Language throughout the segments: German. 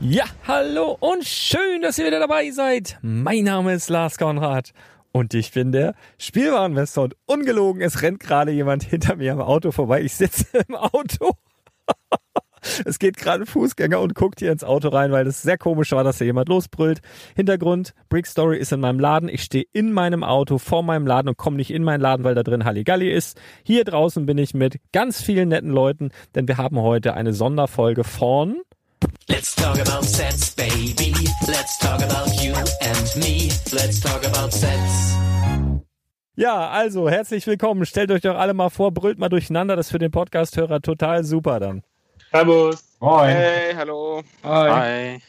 Ja, hallo und schön, dass ihr wieder dabei seid. Mein Name ist Lars Konrad und ich bin der Spielwareninvestor und ungelogen, es rennt gerade jemand hinter mir am Auto vorbei. Ich sitze im Auto. Es geht gerade Fußgänger und guckt hier ins Auto rein, weil das sehr komisch war, dass hier jemand losbrüllt. Hintergrund, Brick Story ist in meinem Laden. Ich stehe in meinem Auto vor meinem Laden und komme nicht in meinen Laden, weil da drin Halligalli ist. Hier draußen bin ich mit ganz vielen netten Leuten, denn wir haben heute eine Sonderfolge von Let's talk about sets, baby. Let's talk about you and me. Let's talk about sets. Ja, also herzlich willkommen. Stellt euch doch alle mal vor, brüllt mal durcheinander. Das ist für den Podcast-Hörer total super dann. Servus. Moin. Hey, hallo. Hi.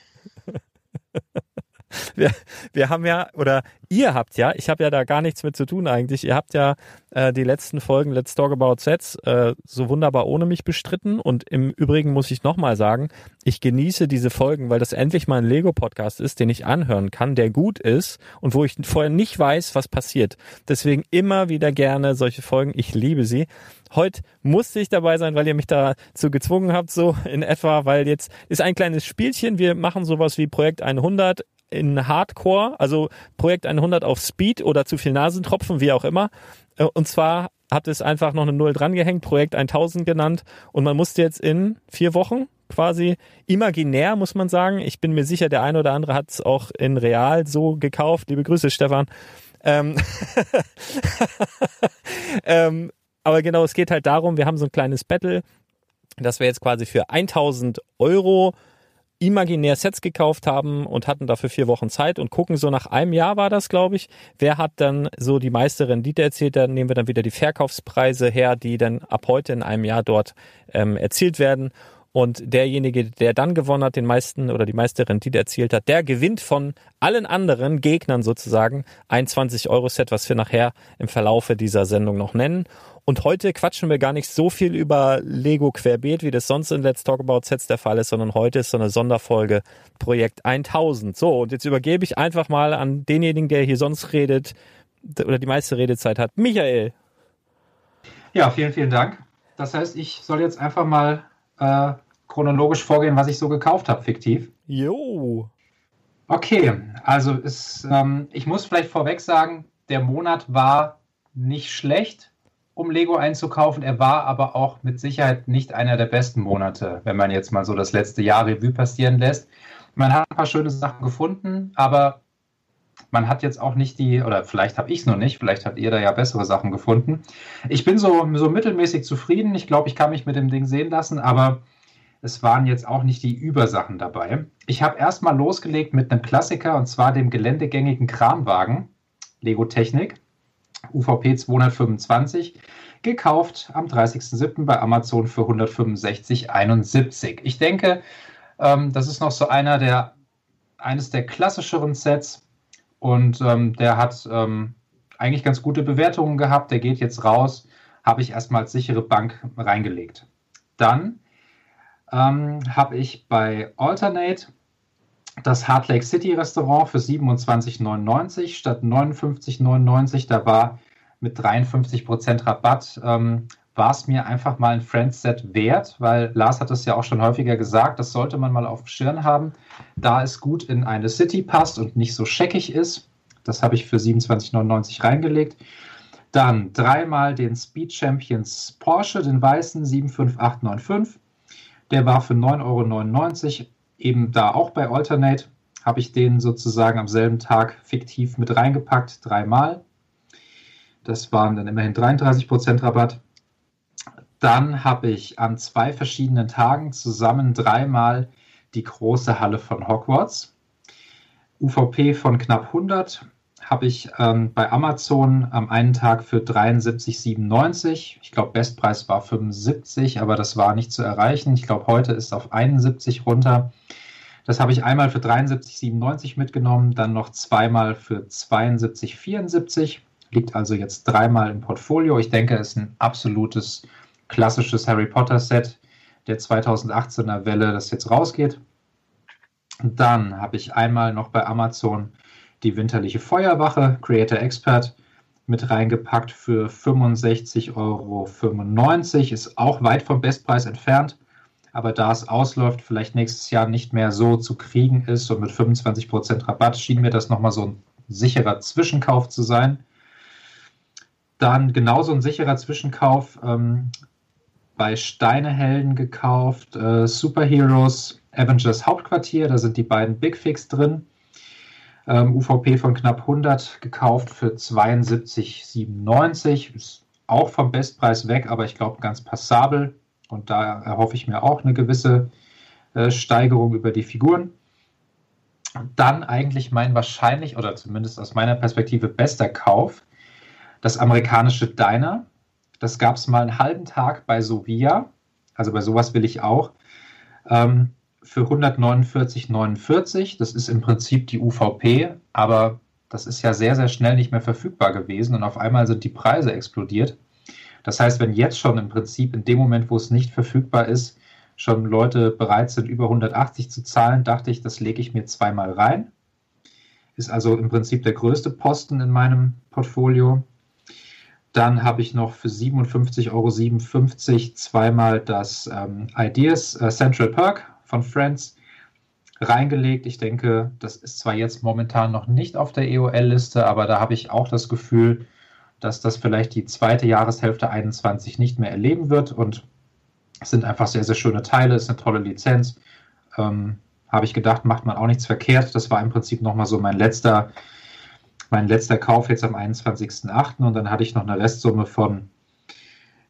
Hi. wir, wir haben ja, oder ihr habt ja, ich habe ja da gar nichts mit zu tun eigentlich, ihr habt ja äh, die letzten Folgen Let's Talk About Sets äh, so wunderbar ohne mich bestritten und im Übrigen muss ich nochmal sagen, ich genieße diese Folgen, weil das endlich mal ein Lego-Podcast ist, den ich anhören kann, der gut ist und wo ich vorher nicht weiß, was passiert. Deswegen immer wieder gerne solche Folgen, ich liebe sie. Heute musste ich dabei sein, weil ihr mich dazu gezwungen habt, so in etwa, weil jetzt ist ein kleines Spielchen. Wir machen sowas wie Projekt 100 in Hardcore, also Projekt 100 auf Speed oder zu viel Nasentropfen, wie auch immer. Äh, und zwar hat es einfach noch eine Null drangehängt, Projekt 1000 genannt und man musste jetzt in vier Wochen quasi imaginär, muss man sagen. Ich bin mir sicher, der eine oder andere hat es auch in real so gekauft. Liebe Grüße, Stefan. Ähm, ähm, aber genau, es geht halt darum, wir haben so ein kleines Battle, dass wir jetzt quasi für 1000 Euro imaginär Sets gekauft haben und hatten dafür vier Wochen Zeit und gucken so nach einem Jahr war das, glaube ich, wer hat dann so die meiste Rendite erzielt, dann nehmen wir dann wieder die Verkaufspreise her, die dann ab heute in einem Jahr dort ähm, erzielt werden und derjenige, der dann gewonnen hat, den meisten oder die meiste Rendite erzielt hat, der gewinnt von allen anderen Gegnern sozusagen ein 20-Euro-Set, was wir nachher im Verlaufe dieser Sendung noch nennen. Und heute quatschen wir gar nicht so viel über Lego querbeet, wie das sonst in Let's Talk About Sets der Fall ist, sondern heute ist so eine Sonderfolge Projekt 1000. So, und jetzt übergebe ich einfach mal an denjenigen, der hier sonst redet oder die meiste Redezeit hat. Michael. Ja, vielen, vielen Dank. Das heißt, ich soll jetzt einfach mal äh, chronologisch vorgehen, was ich so gekauft habe, fiktiv. Jo. Okay, also ist, ähm, ich muss vielleicht vorweg sagen, der Monat war nicht schlecht um Lego einzukaufen. Er war aber auch mit Sicherheit nicht einer der besten Monate, wenn man jetzt mal so das letzte Jahr Revue passieren lässt. Man hat ein paar schöne Sachen gefunden, aber man hat jetzt auch nicht die, oder vielleicht habe ich es noch nicht, vielleicht habt ihr da ja bessere Sachen gefunden. Ich bin so, so mittelmäßig zufrieden. Ich glaube, ich kann mich mit dem Ding sehen lassen, aber es waren jetzt auch nicht die Übersachen dabei. Ich habe erstmal losgelegt mit einem Klassiker und zwar dem geländegängigen Kranwagen Lego Technik. UVP 225, gekauft am 30.07. bei Amazon für 165,71. Ich denke, ähm, das ist noch so einer der, eines der klassischeren Sets und ähm, der hat ähm, eigentlich ganz gute Bewertungen gehabt. Der geht jetzt raus, habe ich erstmal als sichere Bank reingelegt. Dann ähm, habe ich bei Alternate das Heart Lake City Restaurant für 27,99 statt 59,99. Da war mit 53% Rabatt, ähm, war es mir einfach mal ein Friends-Set wert, weil Lars hat es ja auch schon häufiger gesagt, das sollte man mal auf dem Schirm haben, da es gut in eine City passt und nicht so scheckig ist. Das habe ich für 27,99 reingelegt. Dann dreimal den Speed Champions Porsche, den weißen 75895. Der war für 9,99 Euro eben da auch bei Alternate habe ich den sozusagen am selben Tag fiktiv mit reingepackt, dreimal. Das waren dann immerhin 33% Rabatt. Dann habe ich an zwei verschiedenen Tagen zusammen dreimal die große Halle von Hogwarts. UVP von knapp 100 habe ich ähm, bei Amazon am einen Tag für 73,97. Ich glaube, Bestpreis war 75, aber das war nicht zu erreichen. Ich glaube, heute ist auf 71 runter. Das habe ich einmal für 73,97 mitgenommen, dann noch zweimal für 72,74. Liegt also jetzt dreimal im Portfolio. Ich denke, es ist ein absolutes klassisches Harry Potter Set der 2018er Welle, das jetzt rausgeht. Dann habe ich einmal noch bei Amazon die winterliche Feuerwache, Creator Expert, mit reingepackt für 65,95 Euro. Ist auch weit vom Bestpreis entfernt. Aber da es ausläuft, vielleicht nächstes Jahr nicht mehr so zu kriegen ist und mit 25% Rabatt schien mir das nochmal so ein sicherer Zwischenkauf zu sein. Dann genauso ein sicherer Zwischenkauf ähm, bei Steinehelden gekauft, äh, Superheroes Avengers Hauptquartier, da sind die beiden Big Fix drin ähm, UVP von knapp 100 gekauft für 72,97. Ist auch vom Bestpreis weg, aber ich glaube ganz passabel. Und da erhoffe ich mir auch eine gewisse äh, Steigerung über die Figuren. Dann eigentlich mein wahrscheinlich oder zumindest aus meiner Perspektive bester Kauf, das amerikanische Diner. Das gab es mal einen halben Tag bei Sovia. Also bei sowas will ich auch. Ähm, für 149,49. Das ist im Prinzip die UVP, aber das ist ja sehr, sehr schnell nicht mehr verfügbar gewesen und auf einmal sind die Preise explodiert. Das heißt, wenn jetzt schon im Prinzip in dem Moment, wo es nicht verfügbar ist, schon Leute bereit sind, über 180 zu zahlen, dachte ich, das lege ich mir zweimal rein. Ist also im Prinzip der größte Posten in meinem Portfolio. Dann habe ich noch für 57,57 Euro zweimal das ähm, Ideas äh, Central Perk von Friends reingelegt. Ich denke, das ist zwar jetzt momentan noch nicht auf der EOL-Liste, aber da habe ich auch das Gefühl, dass das vielleicht die zweite Jahreshälfte 21 nicht mehr erleben wird und es sind einfach sehr, sehr schöne Teile, ist eine tolle Lizenz. Ähm, habe ich gedacht, macht man auch nichts verkehrt. Das war im Prinzip nochmal so mein letzter mein letzter Kauf jetzt am 21.08. und dann hatte ich noch eine Restsumme von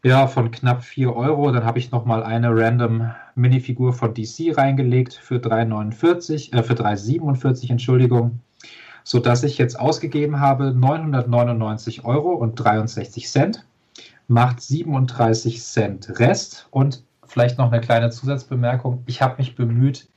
ja, von knapp 4 Euro. Dann habe ich nochmal eine random Minifigur von DC reingelegt für 3,49, äh, für 3,47, Entschuldigung, sodass ich jetzt ausgegeben habe 999 Euro und 63 Cent, macht 37 Cent Rest und vielleicht noch eine kleine Zusatzbemerkung. Ich habe mich bemüht,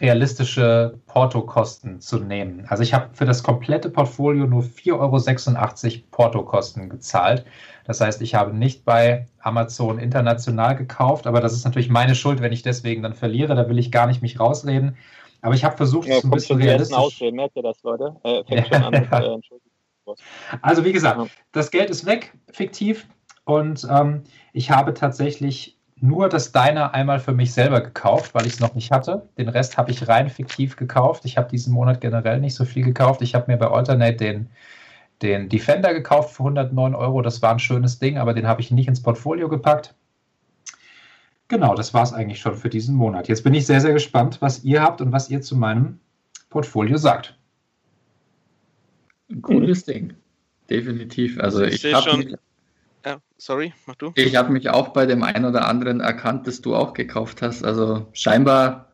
realistische Portokosten zu nehmen. Also ich habe für das komplette Portfolio nur 4,86 Euro Portokosten gezahlt. Das heißt, ich habe nicht bei Amazon international gekauft, aber das ist natürlich meine Schuld, wenn ich deswegen dann verliere. Da will ich gar nicht mich rausreden. Aber ich habe versucht, ja, es ein bisschen realistisch. Ausreden, merkt ihr das, Leute? Äh, fängt schon an mit, äh, also wie gesagt, das Geld ist weg, fiktiv. Und ähm, ich habe tatsächlich nur das Deiner einmal für mich selber gekauft, weil ich es noch nicht hatte. Den Rest habe ich rein fiktiv gekauft. Ich habe diesen Monat generell nicht so viel gekauft. Ich habe mir bei Alternate den, den Defender gekauft für 109 Euro. Das war ein schönes Ding, aber den habe ich nicht ins Portfolio gepackt. Genau, das war es eigentlich schon für diesen Monat. Jetzt bin ich sehr, sehr gespannt, was ihr habt und was ihr zu meinem Portfolio sagt. Ein cooles Ding. Definitiv. Also ich, ich habe schon ja, sorry, mach du. Ich habe mich auch bei dem einen oder anderen erkannt, dass du auch gekauft hast. Also scheinbar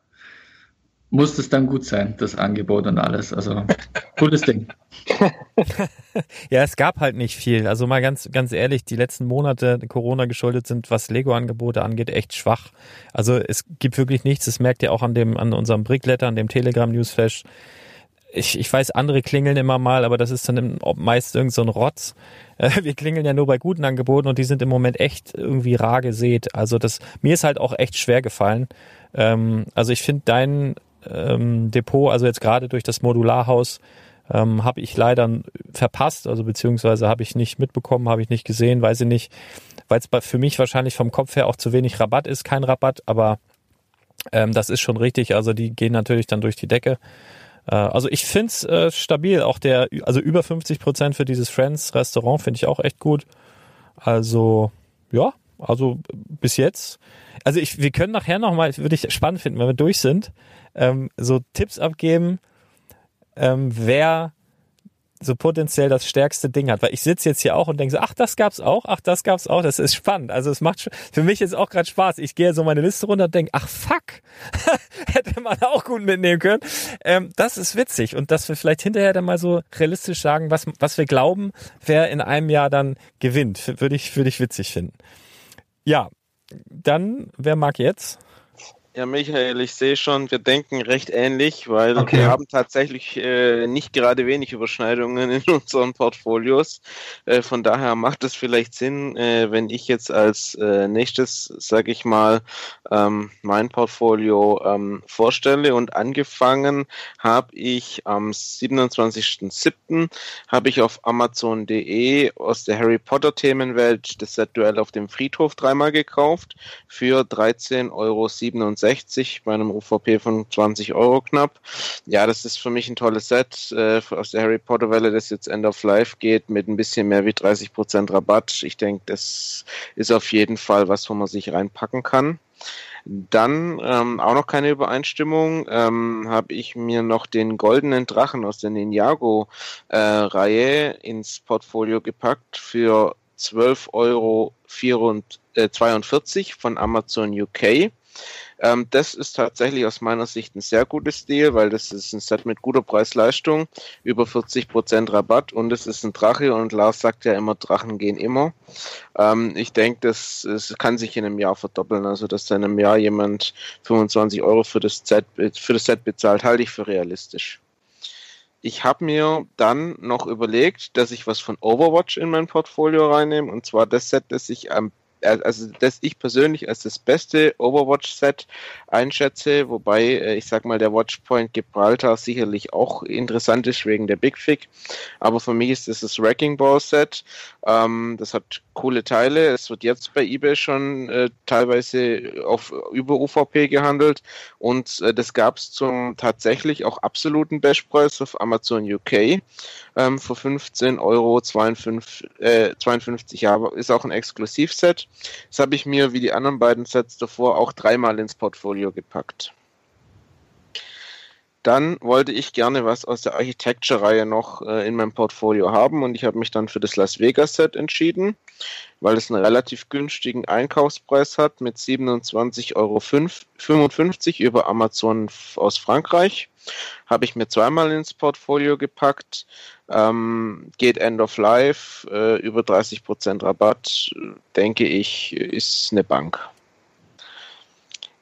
muss es dann gut sein, das Angebot und alles. Also cooles Ding. ja, es gab halt nicht viel. Also mal ganz, ganz ehrlich, die letzten Monate Corona geschuldet sind, was Lego-Angebote angeht, echt schwach. Also es gibt wirklich nichts. Das merkt ihr auch an dem, an unserem Brickletter, an dem Telegram Newsflash ich, ich weiß, andere klingeln immer mal, aber das ist dann meist irgend so ein Rotz. Äh, wir klingeln ja nur bei guten Angeboten und die sind im Moment echt irgendwie rar gesät. Also das, mir ist halt auch echt schwer gefallen. Ähm, also ich finde dein ähm, Depot, also jetzt gerade durch das Modularhaus, ähm, habe ich leider verpasst, also beziehungsweise habe ich nicht mitbekommen, habe ich nicht gesehen, weiß ich nicht, weil es für mich wahrscheinlich vom Kopf her auch zu wenig Rabatt ist, kein Rabatt, aber ähm, das ist schon richtig, also die gehen natürlich dann durch die Decke. Äh, also ich finde es äh, stabil. Auch der, also über 50 Prozent für dieses Friends Restaurant finde ich auch echt gut. Also, ja, also bis jetzt. Also ich, wir können nachher nochmal, würde ich spannend finden, wenn wir durch sind, ähm, so Tipps abgeben, ähm, wer so potenziell das stärkste Ding hat. Weil ich sitze jetzt hier auch und denke so, ach, das gab's auch, ach, das gab's auch. Das ist spannend. Also es macht für mich jetzt auch gerade Spaß. Ich gehe so meine Liste runter und denke, ach fuck, hätte man auch gut mitnehmen können. Ähm, das ist witzig. Und dass wir vielleicht hinterher dann mal so realistisch sagen, was, was wir glauben, wer in einem Jahr dann gewinnt, würde ich, würde ich witzig finden. Ja, dann, wer mag jetzt? Ja, Michael, ich sehe schon, wir denken recht ähnlich, weil Okay. wir haben tatsächlich äh, nicht gerade wenig Überschneidungen in unseren Portfolios. Äh, von daher macht es vielleicht Sinn, äh, wenn ich jetzt als äh, nächstes, sage ich mal, ähm, mein Portfolio ähm, vorstelle. Und angefangen habe ich am 27.07. habe ich auf Amazon.de aus der Harry Potter Themenwelt das Set Duell auf dem Friedhof dreimal gekauft für 13,67 Euro bei einem UVP von 20 Euro knapp. Ja, das ist für mich ein tolles Set äh, aus der Harry Potter Welle, das jetzt End of Life geht mit ein bisschen mehr wie 30% Rabatt. Ich denke, das ist auf jeden Fall was, wo man sich reinpacken kann. Dann ähm, auch noch keine Übereinstimmung. Ähm, habe ich mir noch den goldenen Drachen aus der Ninjago-Reihe äh, ins Portfolio gepackt für 12,42 Euro von Amazon UK. Ähm, das ist tatsächlich aus meiner Sicht ein sehr gutes Deal, weil das ist ein Set mit guter Preis-Leistung, über 40% Rabatt und es ist ein Drache und Lars sagt ja immer, Drachen gehen immer. Ähm, ich denke, das, das kann sich in einem Jahr verdoppeln, also dass in einem Jahr jemand 25 Euro für das Set, für das Set bezahlt, halte ich für realistisch. Ich habe mir dann noch überlegt, dass ich was von Overwatch in mein Portfolio reinnehme und zwar das Set, das ich am also das ich persönlich als das beste Overwatch-Set einschätze, wobei äh, ich sag mal der Watchpoint Gibraltar sicherlich auch interessant ist wegen der Big Fig, aber für mich ist das das Wrecking Ball Set. Ähm, das hat coole Teile. Es wird jetzt bei eBay schon äh, teilweise auf über UVP gehandelt und äh, das gab es zum tatsächlich auch absoluten Bestpreis auf Amazon UK ähm, für 15 Euro 52, äh, 52 Jahre. Ist auch ein Exklusivset. Das habe ich mir wie die anderen beiden Sets davor auch dreimal ins Portfolio gepackt. Dann wollte ich gerne was aus der Architecture-Reihe noch äh, in meinem Portfolio haben und ich habe mich dann für das Las Vegas-Set entschieden, weil es einen relativ günstigen Einkaufspreis hat mit 27,55 Euro über Amazon aus Frankreich. Habe ich mir zweimal ins Portfolio gepackt. Ähm, geht End of Life, äh, über 30% Rabatt, denke ich, ist eine Bank.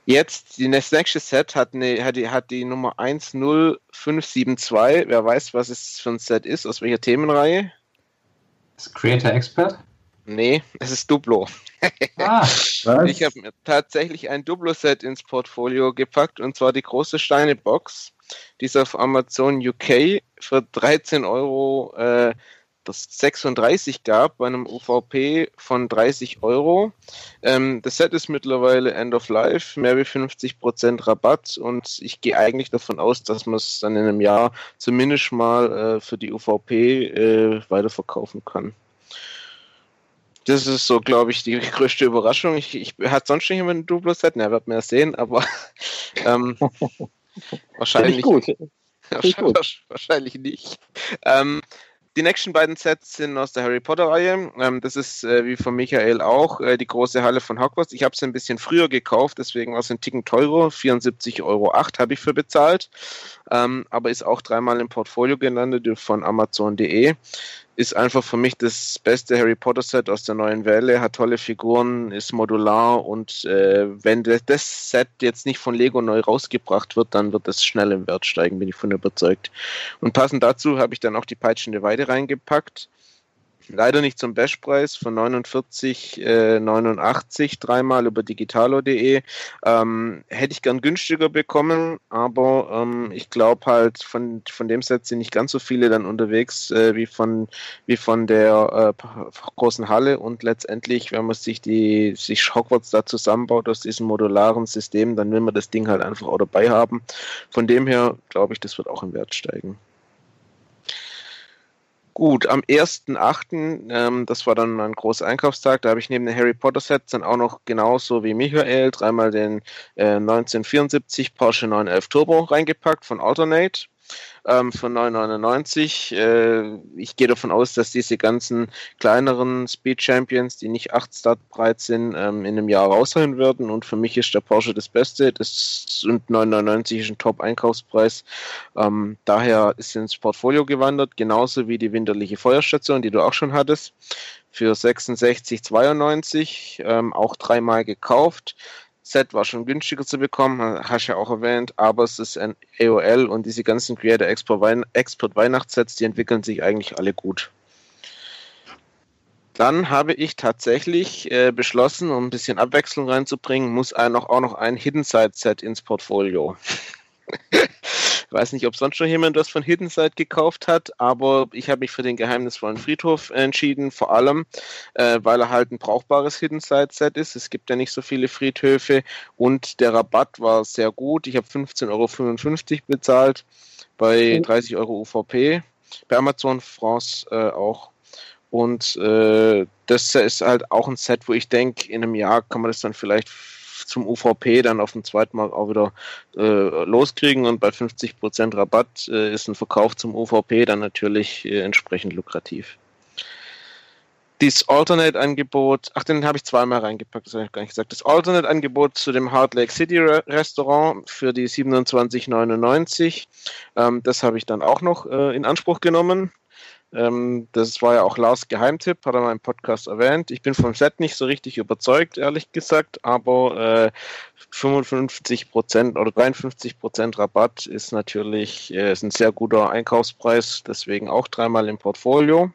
Jetzt, die, das nächste Set hat, eine, hat, die, hat die Nummer 10572. Wer weiß, was es für ein Set ist, aus welcher Themenreihe? Das Creator Expert? Nee, es ist Duplo. Ah, ich habe mir tatsächlich ein Duplo-Set ins Portfolio gepackt und zwar die große Steine-Box, die es auf Amazon UK für 13 Euro äh, das 36 gab bei einem UVP von 30 Euro. Ähm, das Set ist mittlerweile End of Life, mehr wie 50% Rabatt und ich gehe eigentlich davon aus, dass man es dann in einem Jahr zumindest mal äh, für die UVP äh, weiterverkaufen kann. Das ist so, glaube ich, die größte Überraschung. Ich, ich hat sonst schon jemand ein Duplo-Set? Ne, wird man ja sehen, aber ähm, wahrscheinlich, gut. wahrscheinlich, wahrscheinlich nicht. Ähm, die nächsten beiden Sets sind aus der Harry Potter-Reihe. Ähm, das ist, äh, wie von Michael auch, äh, die große Halle von Hogwarts. Ich habe es ein bisschen früher gekauft, deswegen war es ein Ticken teurer. 74,08 Euro habe ich für bezahlt. Ähm, aber ist auch dreimal im Portfolio gelandet von Amazon.de ist einfach für mich das beste Harry Potter Set aus der neuen Welle, hat tolle Figuren, ist modular und äh, wenn das Set jetzt nicht von Lego neu rausgebracht wird, dann wird es schnell im Wert steigen, bin ich von überzeugt. Und passend dazu habe ich dann auch die peitschende Weide reingepackt. Leider nicht zum Bestpreis von 49,89 äh, dreimal über digitalo.de. Ähm, hätte ich gern günstiger bekommen, aber ähm, ich glaube halt, von, von dem Set sind nicht ganz so viele dann unterwegs äh, wie, von, wie von der äh, großen Halle und letztendlich, wenn man sich die sich Hogwarts da zusammenbaut aus diesem modularen System, dann will man das Ding halt einfach auch dabei haben. Von dem her glaube ich, das wird auch im Wert steigen. Gut, am 1.8., ähm, das war dann ein großer Einkaufstag, da habe ich neben den Harry Potter Sets dann auch noch genauso wie Michael dreimal den äh, 1974 Porsche 911 Turbo reingepackt von Alternate ähm, von 9,99. Äh, ich gehe davon aus, dass diese ganzen kleineren Speed Champions, die nicht 8 Start breit sind, ähm, in einem Jahr rausholen werden. Und für mich ist der Porsche das Beste. Das und 9,99 ist ein Top-Einkaufspreis. Ähm, daher ist ins Portfolio gewandert, genauso wie die winterliche Feuerstation, die du auch schon hattest für 66,92, ähm, auch dreimal gekauft. Set war schon günstiger zu bekommen, hast ja auch erwähnt, aber es ist ein AOL und diese ganzen Creator Export, Weihnachtssets, die entwickeln sich eigentlich alle gut. Dann habe ich tatsächlich äh, beschlossen, um ein bisschen Abwechslung reinzubringen, muss auch noch ein Hidden Side Set ins Portfolio. weiß nicht, ob sonst schon jemand was von Hidden Side gekauft hat, aber ich habe mich für den geheimnisvollen Friedhof entschieden, vor allem, äh, weil er halt ein brauchbares Hidden Side Set ist. Es gibt ja nicht so viele Friedhöfe und der Rabatt war sehr gut. Ich habe 15,55 Euro bezahlt bei 30 Euro UVP, bei Amazon France äh, auch. Und äh, das ist halt auch ein Set, wo ich denke, in einem Jahr kann man das dann vielleicht zum UVP dann auf dem zweiten Markt auch wieder äh, loskriegen und bei 50% Rabatt äh, ist ein Verkauf zum UVP dann natürlich äh, entsprechend lukrativ. Dieses Alternate-Angebot, ach, den habe ich zweimal reingepackt, das habe ich gar nicht gesagt. Das Alternate-Angebot zu dem Hard Lake City Restaurant für die 27,99, ähm, das habe ich dann auch noch äh, in Anspruch genommen. Ähm, das war ja auch Lars Geheimtipp, hat er mal im Podcast erwähnt. Ich bin vom Set nicht so richtig überzeugt, ehrlich gesagt, aber äh, 55 Prozent oder 53 Prozent Rabatt ist natürlich äh, ist ein sehr guter Einkaufspreis, deswegen auch dreimal im Portfolio.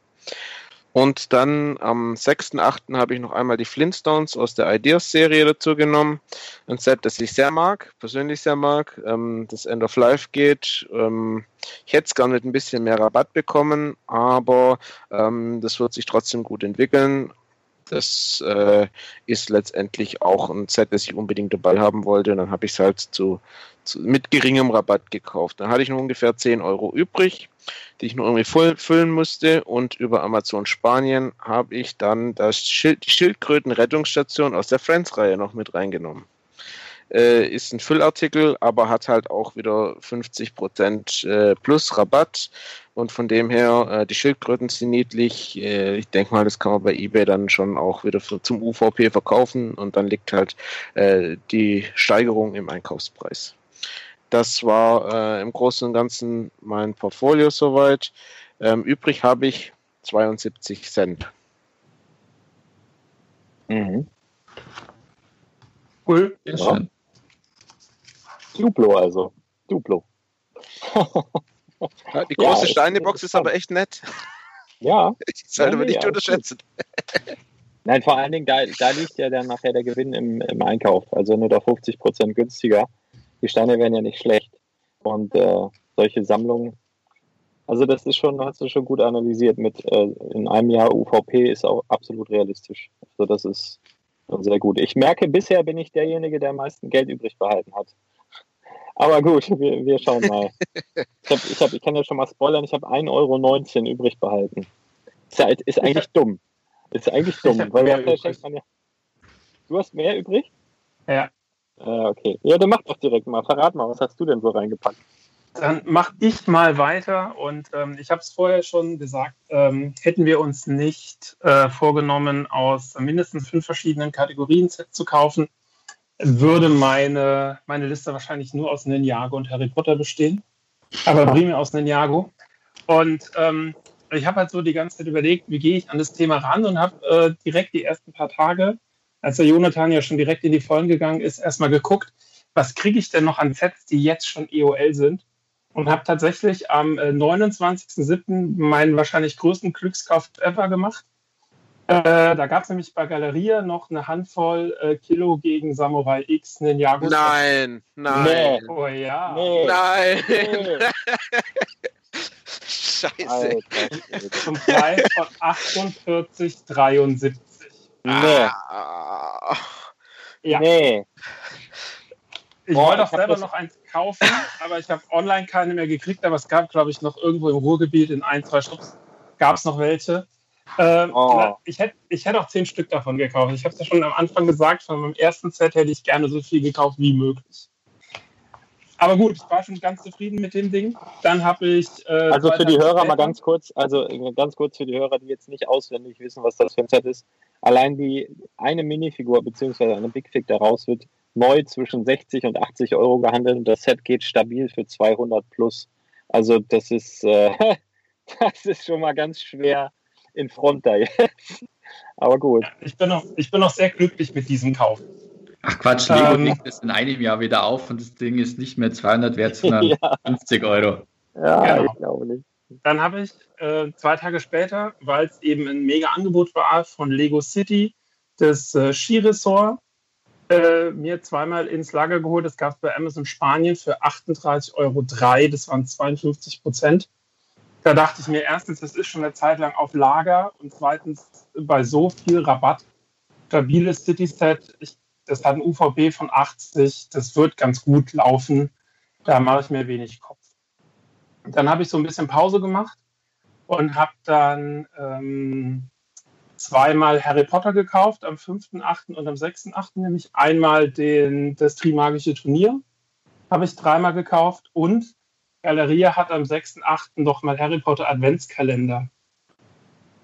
Und dann am 6.8. habe ich noch einmal die Flintstones aus der Ideas-Serie dazu genommen. Ein Set, das ich sehr mag, persönlich sehr mag. Ähm, das End of Life geht. Ähm, ich hätte es gar nicht ein bisschen mehr Rabatt bekommen, aber ähm, das wird sich trotzdem gut entwickeln. Das äh, ist letztendlich auch ein Set, das ich unbedingt dabei haben wollte. Und dann habe ich es halt zu, zu, mit geringem Rabatt gekauft. Dann hatte ich noch ungefähr 10 Euro übrig, die ich noch irgendwie füllen musste. Und über Amazon Spanien habe ich dann das Schild, die Schildkröten-Rettungsstation aus der Friends-Reihe noch mit reingenommen. äh, ist ein Füllartikel, aber hat halt auch wieder 50% äh, plus Rabatt. Und von dem her, äh, die Schildkröten sind niedlich. Äh, ich denke mal, das kann man bei eBay dann schon auch wieder für, zum UVP verkaufen und dann liegt halt äh, die Steigerung im Einkaufspreis. Das war äh, im Großen und Ganzen mein Portfolio soweit. Ähm, übrig habe ich 72 Cent. Mhm. Cool. Ja. Duplo also. Duplo. Ja, die große ja, Steinebox ist aber echt nett. Ja. Die sollte man nicht unterschätzen. Nein, vor allen Dingen, da, da liegt ja dann nachher der Gewinn im, im Einkauf. Also nur da 50 Prozent günstiger. Die Steine wären ja nicht schlecht. Und äh, solche Sammlungen, also das ist schon, hast du schon gut analysiert. Mit äh, in einem Jahr UVP ist auch absolut realistisch. Also das ist sehr gut. Ich merke, bisher bin ich derjenige, der am meisten Geld übrig behalten hat. Aber gut, wir, wir schauen mal. Ich, hab, ich, hab, ich kann ja schon mal spoilern, ich habe 1,19 Euro übrig behalten. Ist, halt, ist eigentlich dumm. Ist eigentlich dumm, weil ja, Du hast mehr übrig? Ja. Ah, okay. Ja, dann mach doch direkt mal. Verrat mal, was hast du denn so reingepackt? Dann mach ich mal weiter und ähm, ich habe es vorher schon gesagt, ähm, hätten wir uns nicht äh, vorgenommen, aus mindestens fünf verschiedenen Kategorien Sets zu kaufen, würde meine, meine Liste wahrscheinlich nur aus Ninjago und Harry Potter bestehen. Aber primär aus Ninjago. Und ähm, ich habe halt so die ganze Zeit überlegt, wie gehe ich an das Thema ran und habe äh, direkt die ersten paar Tage, als der Jonathan ja schon direkt in die Vollen gegangen ist, erstmal geguckt, was kriege ich denn noch an Sets, die jetzt schon EOL sind. Und habe tatsächlich am äh, 29.07. meinen wahrscheinlich größten Glückskauf ever gemacht. Äh, da gab es nämlich bei Galeria noch eine Handvoll äh, Kilo gegen Samurai X Ninjago. Nein, nein. Nee. Oh ja. Nee. Nein. Nee. Scheiße. Alter. Zum Preis von 48,73. Nee. Ah. Ja. Nee. Ich Boah, wollte auch selber noch eins kaufen, aber ich habe online keine mehr gekriegt. Aber es gab, glaube ich, noch irgendwo im Ruhrgebiet in ein, zwei Shops gab es noch welche. Ähm, oh. ich, hätte, ich hätte auch zehn Stück davon gekauft. Ich habe es ja schon am Anfang gesagt, von meinem ersten Set hätte ich gerne so viel gekauft wie möglich. Aber gut, ich war schon ganz zufrieden mit dem Ding. Dann habe ich. Äh, also für die Hörer mal ganz kurz, also ganz kurz für die Hörer, die jetzt nicht auswendig wissen, was das für ein Set ist. Allein die eine Minifigur bzw. eine Big Fig daraus wird neu zwischen 60 und 80 Euro gehandelt und das Set geht stabil für 200 plus. Also das ist, äh, das ist schon mal ganz schwer in Front da jetzt. Aber gut. Ich bin, noch, ich bin noch sehr glücklich mit diesem Kauf. Ach Quatsch, Lego ähm, legt es in einem Jahr wieder auf und das Ding ist nicht mehr 200 wert, sondern ja. 50 Euro. Ja, genau. ich glaube nicht. Dann habe ich äh, zwei Tage später, weil es eben ein mega Angebot war von Lego City, das äh, Skiresort, äh, mir zweimal ins Lager geholt. Das gab es bei Amazon Spanien für 38,03 Euro. Das waren 52 Prozent. Da dachte ich mir erstens, das ist schon eine Zeit lang auf Lager und zweitens bei so viel Rabatt. Stabiles City-Set, das hat ein UVP von 80, das wird ganz gut laufen. Da mache ich mir wenig Kopf. Dann habe ich so ein bisschen Pause gemacht und habe dann ähm, zweimal Harry Potter gekauft, am 5.8. und am 6.8. nämlich einmal den, das Trimagische Turnier habe ich dreimal gekauft und Galeria hat am 6.8. noch mal Harry Potter Adventskalender.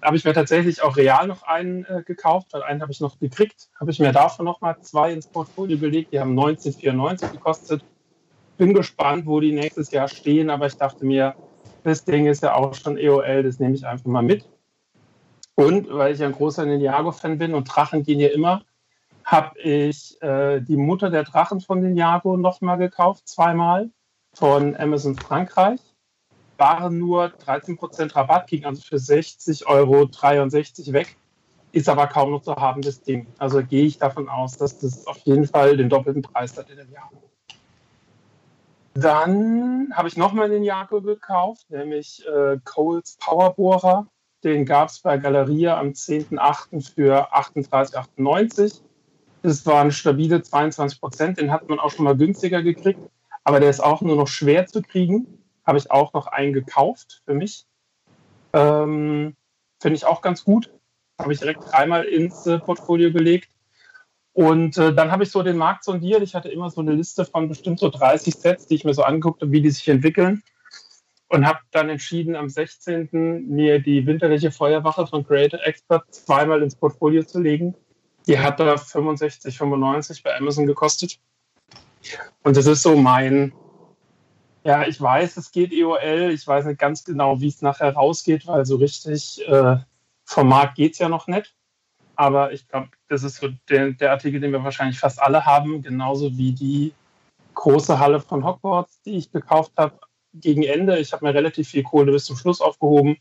Da habe ich mir tatsächlich auch real noch einen äh, gekauft, weil einen habe ich noch gekriegt. Habe ich mir davon noch mal zwei ins Portfolio gelegt. Die haben 19,94 gekostet. Bin gespannt, wo die nächstes Jahr stehen, aber ich dachte mir, das Ding ist ja auch schon EOL, das nehme ich einfach mal mit. Und weil ich ein großer Ninjago-Fan bin und Drachen gehen ja immer, habe ich äh, die Mutter der Drachen von Ninjago noch mal gekauft, zweimal von Amazon Frankreich. Waren nur 13% Rabatt, ging also für 60,63 Euro weg. Ist aber kaum noch zu haben, das Ding. Also gehe ich davon aus, dass das auf jeden Fall den doppelten Preis hat in dem. Dann habe ich nochmal den Jako gekauft, nämlich äh, Coles Powerbohrer. Den gab es bei Galeria am 10.8. für 38,98. Das waren stabile 22 Prozent. Den hat man auch schon mal günstiger gekriegt aber der ist auch nur noch schwer zu kriegen. Habe ich auch noch einen gekauft für mich. Ähm, Finde ich auch ganz gut. Habe ich direkt dreimal ins äh, Portfolio gelegt. Und äh, dann habe ich so den Markt sondiert. Ich hatte immer so eine Liste von bestimmt so 30 Sets, die ich mir so angeguckt habe, wie die sich entwickeln. Und habe dann entschieden, am 16. mir die winterliche Feuerwache von Creator Expert zweimal ins Portfolio zu legen. Die hat da 65, 95 bei Amazon gekostet. Und das ist so mein, ja, ich weiß, es geht EOL. Ich weiß nicht ganz genau, wie es nachher rausgeht, weil so richtig äh, vom Markt geht es ja noch nicht. Aber ich glaube, das ist so der, der, Artikel, den wir wahrscheinlich fast alle haben, genauso wie die große Halle von Hogwarts, die ich gekauft habe gegen Ende. Ich habe mir relativ viel Kohle bis zum Schluss aufgehoben,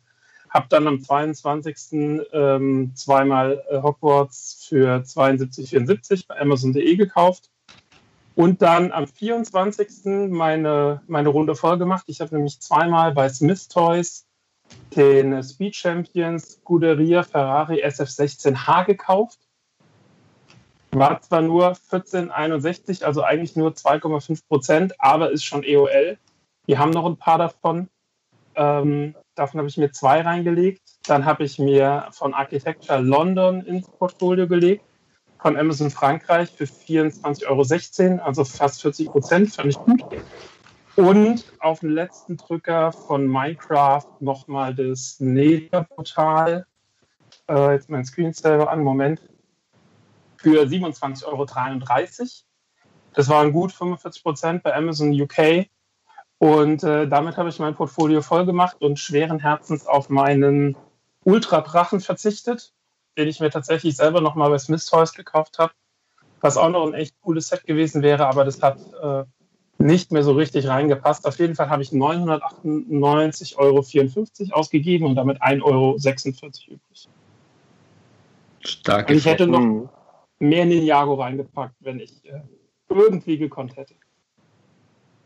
habe dann am 22. Ähm, zweimal äh, Hogwarts für 72,74 bei Amazon.de gekauft und dann am 24. meine, meine Runde voll gemacht. Ich habe nämlich zweimal bei Smith Toys den Speed Champions Scuderia Ferrari SF16H gekauft. War zwar nur 14,61, also eigentlich nur 2,5 Prozent, aber ist schon EOL. Wir haben noch ein paar davon. Ähm, davon habe ich mir zwei reingelegt. Dann habe ich mir von Architecture London ins Portfolio gelegt, von Amazon Frankreich für 24,16 Euro, also fast 40 Prozent, fand ich gut. Und auf den letzten Drücker von Minecraft nochmal das Nether-Portal. Äh, jetzt mein Screensaver an, Moment. Für 27,33 Euro. Das waren gut 45 Prozent bei Amazon UK. Und äh, damit habe ich mein Portfolio voll gemacht und schweren Herzens auf meinen Ultra-Drachen verzichtet, den ich mir tatsächlich selber nochmal bei Smith Toys gekauft habe. Was auch noch ein echt cooles Set gewesen wäre, aber das hat äh, nicht mehr so richtig reingepasst. Auf jeden Fall habe ich 998,54 Euro ausgegeben und damit 1,46 Euro übrig. Stark. Und ich hätte noch mehr Ninjago reingepackt, wenn ich äh, irgendwie gekonnt hätte.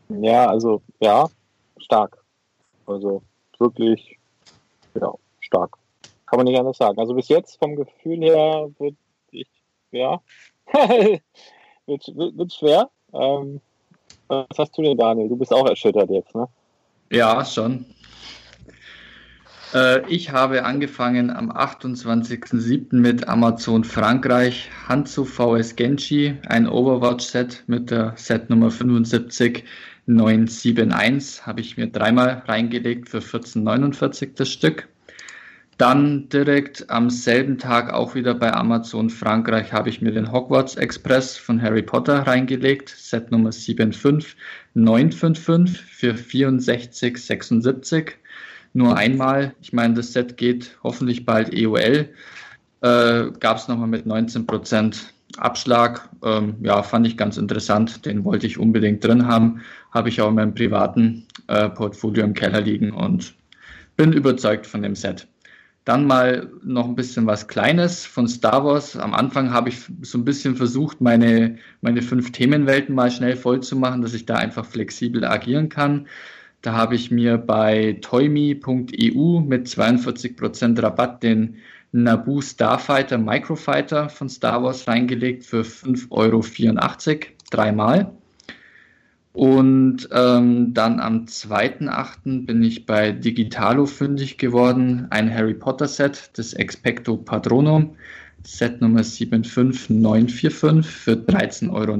Ja, also ja, stark. Also wirklich, ja, stark. Kann man nicht anders sagen. Also bis jetzt vom Gefühl her wird ich, ja, wird, wird, wird schwer. Ähm, was hast du denn, Daniel? Du bist auch erschüttert jetzt, ne? Ja, schon. Äh, ich habe angefangen am 28.07. mit Amazon Frankreich, Hanzo VS Genji, ein Overwatch-Set mit der Set-Nummer 75971, habe ich mir dreimal reingelegt für 14,49 das Stück. Dann direkt am selben Tag auch wieder bei Amazon Frankreich habe ich mir den Hogwarts Express von Harry Potter reingelegt, Set Nummer 75955 für 64,76. Nur einmal, ich meine, das Set geht hoffentlich bald EOL. Äh, Gab es nochmal mit 19% Abschlag. Ähm, ja, fand ich ganz interessant. Den wollte ich unbedingt drin haben. Habe ich auch in meinem privaten äh, Portfolio im Keller liegen und bin überzeugt von dem Set. Dann mal noch ein bisschen was Kleines von Star Wars. Am Anfang habe ich so ein bisschen versucht, meine, meine fünf Themenwelten mal schnell voll zu machen, dass ich da einfach flexibel agieren kann. Da habe ich mir bei toyme.eu mit 42% Rabatt den Naboo Starfighter Microfighter von Star Wars reingelegt für 5,84 Euro, dreimal. Und ähm, dann am 2.8. bin ich bei Digitalo fündig geworden, ein Harry Potter Set, das Expecto Patronum, Set Nummer 75945 für 13,49 Euro.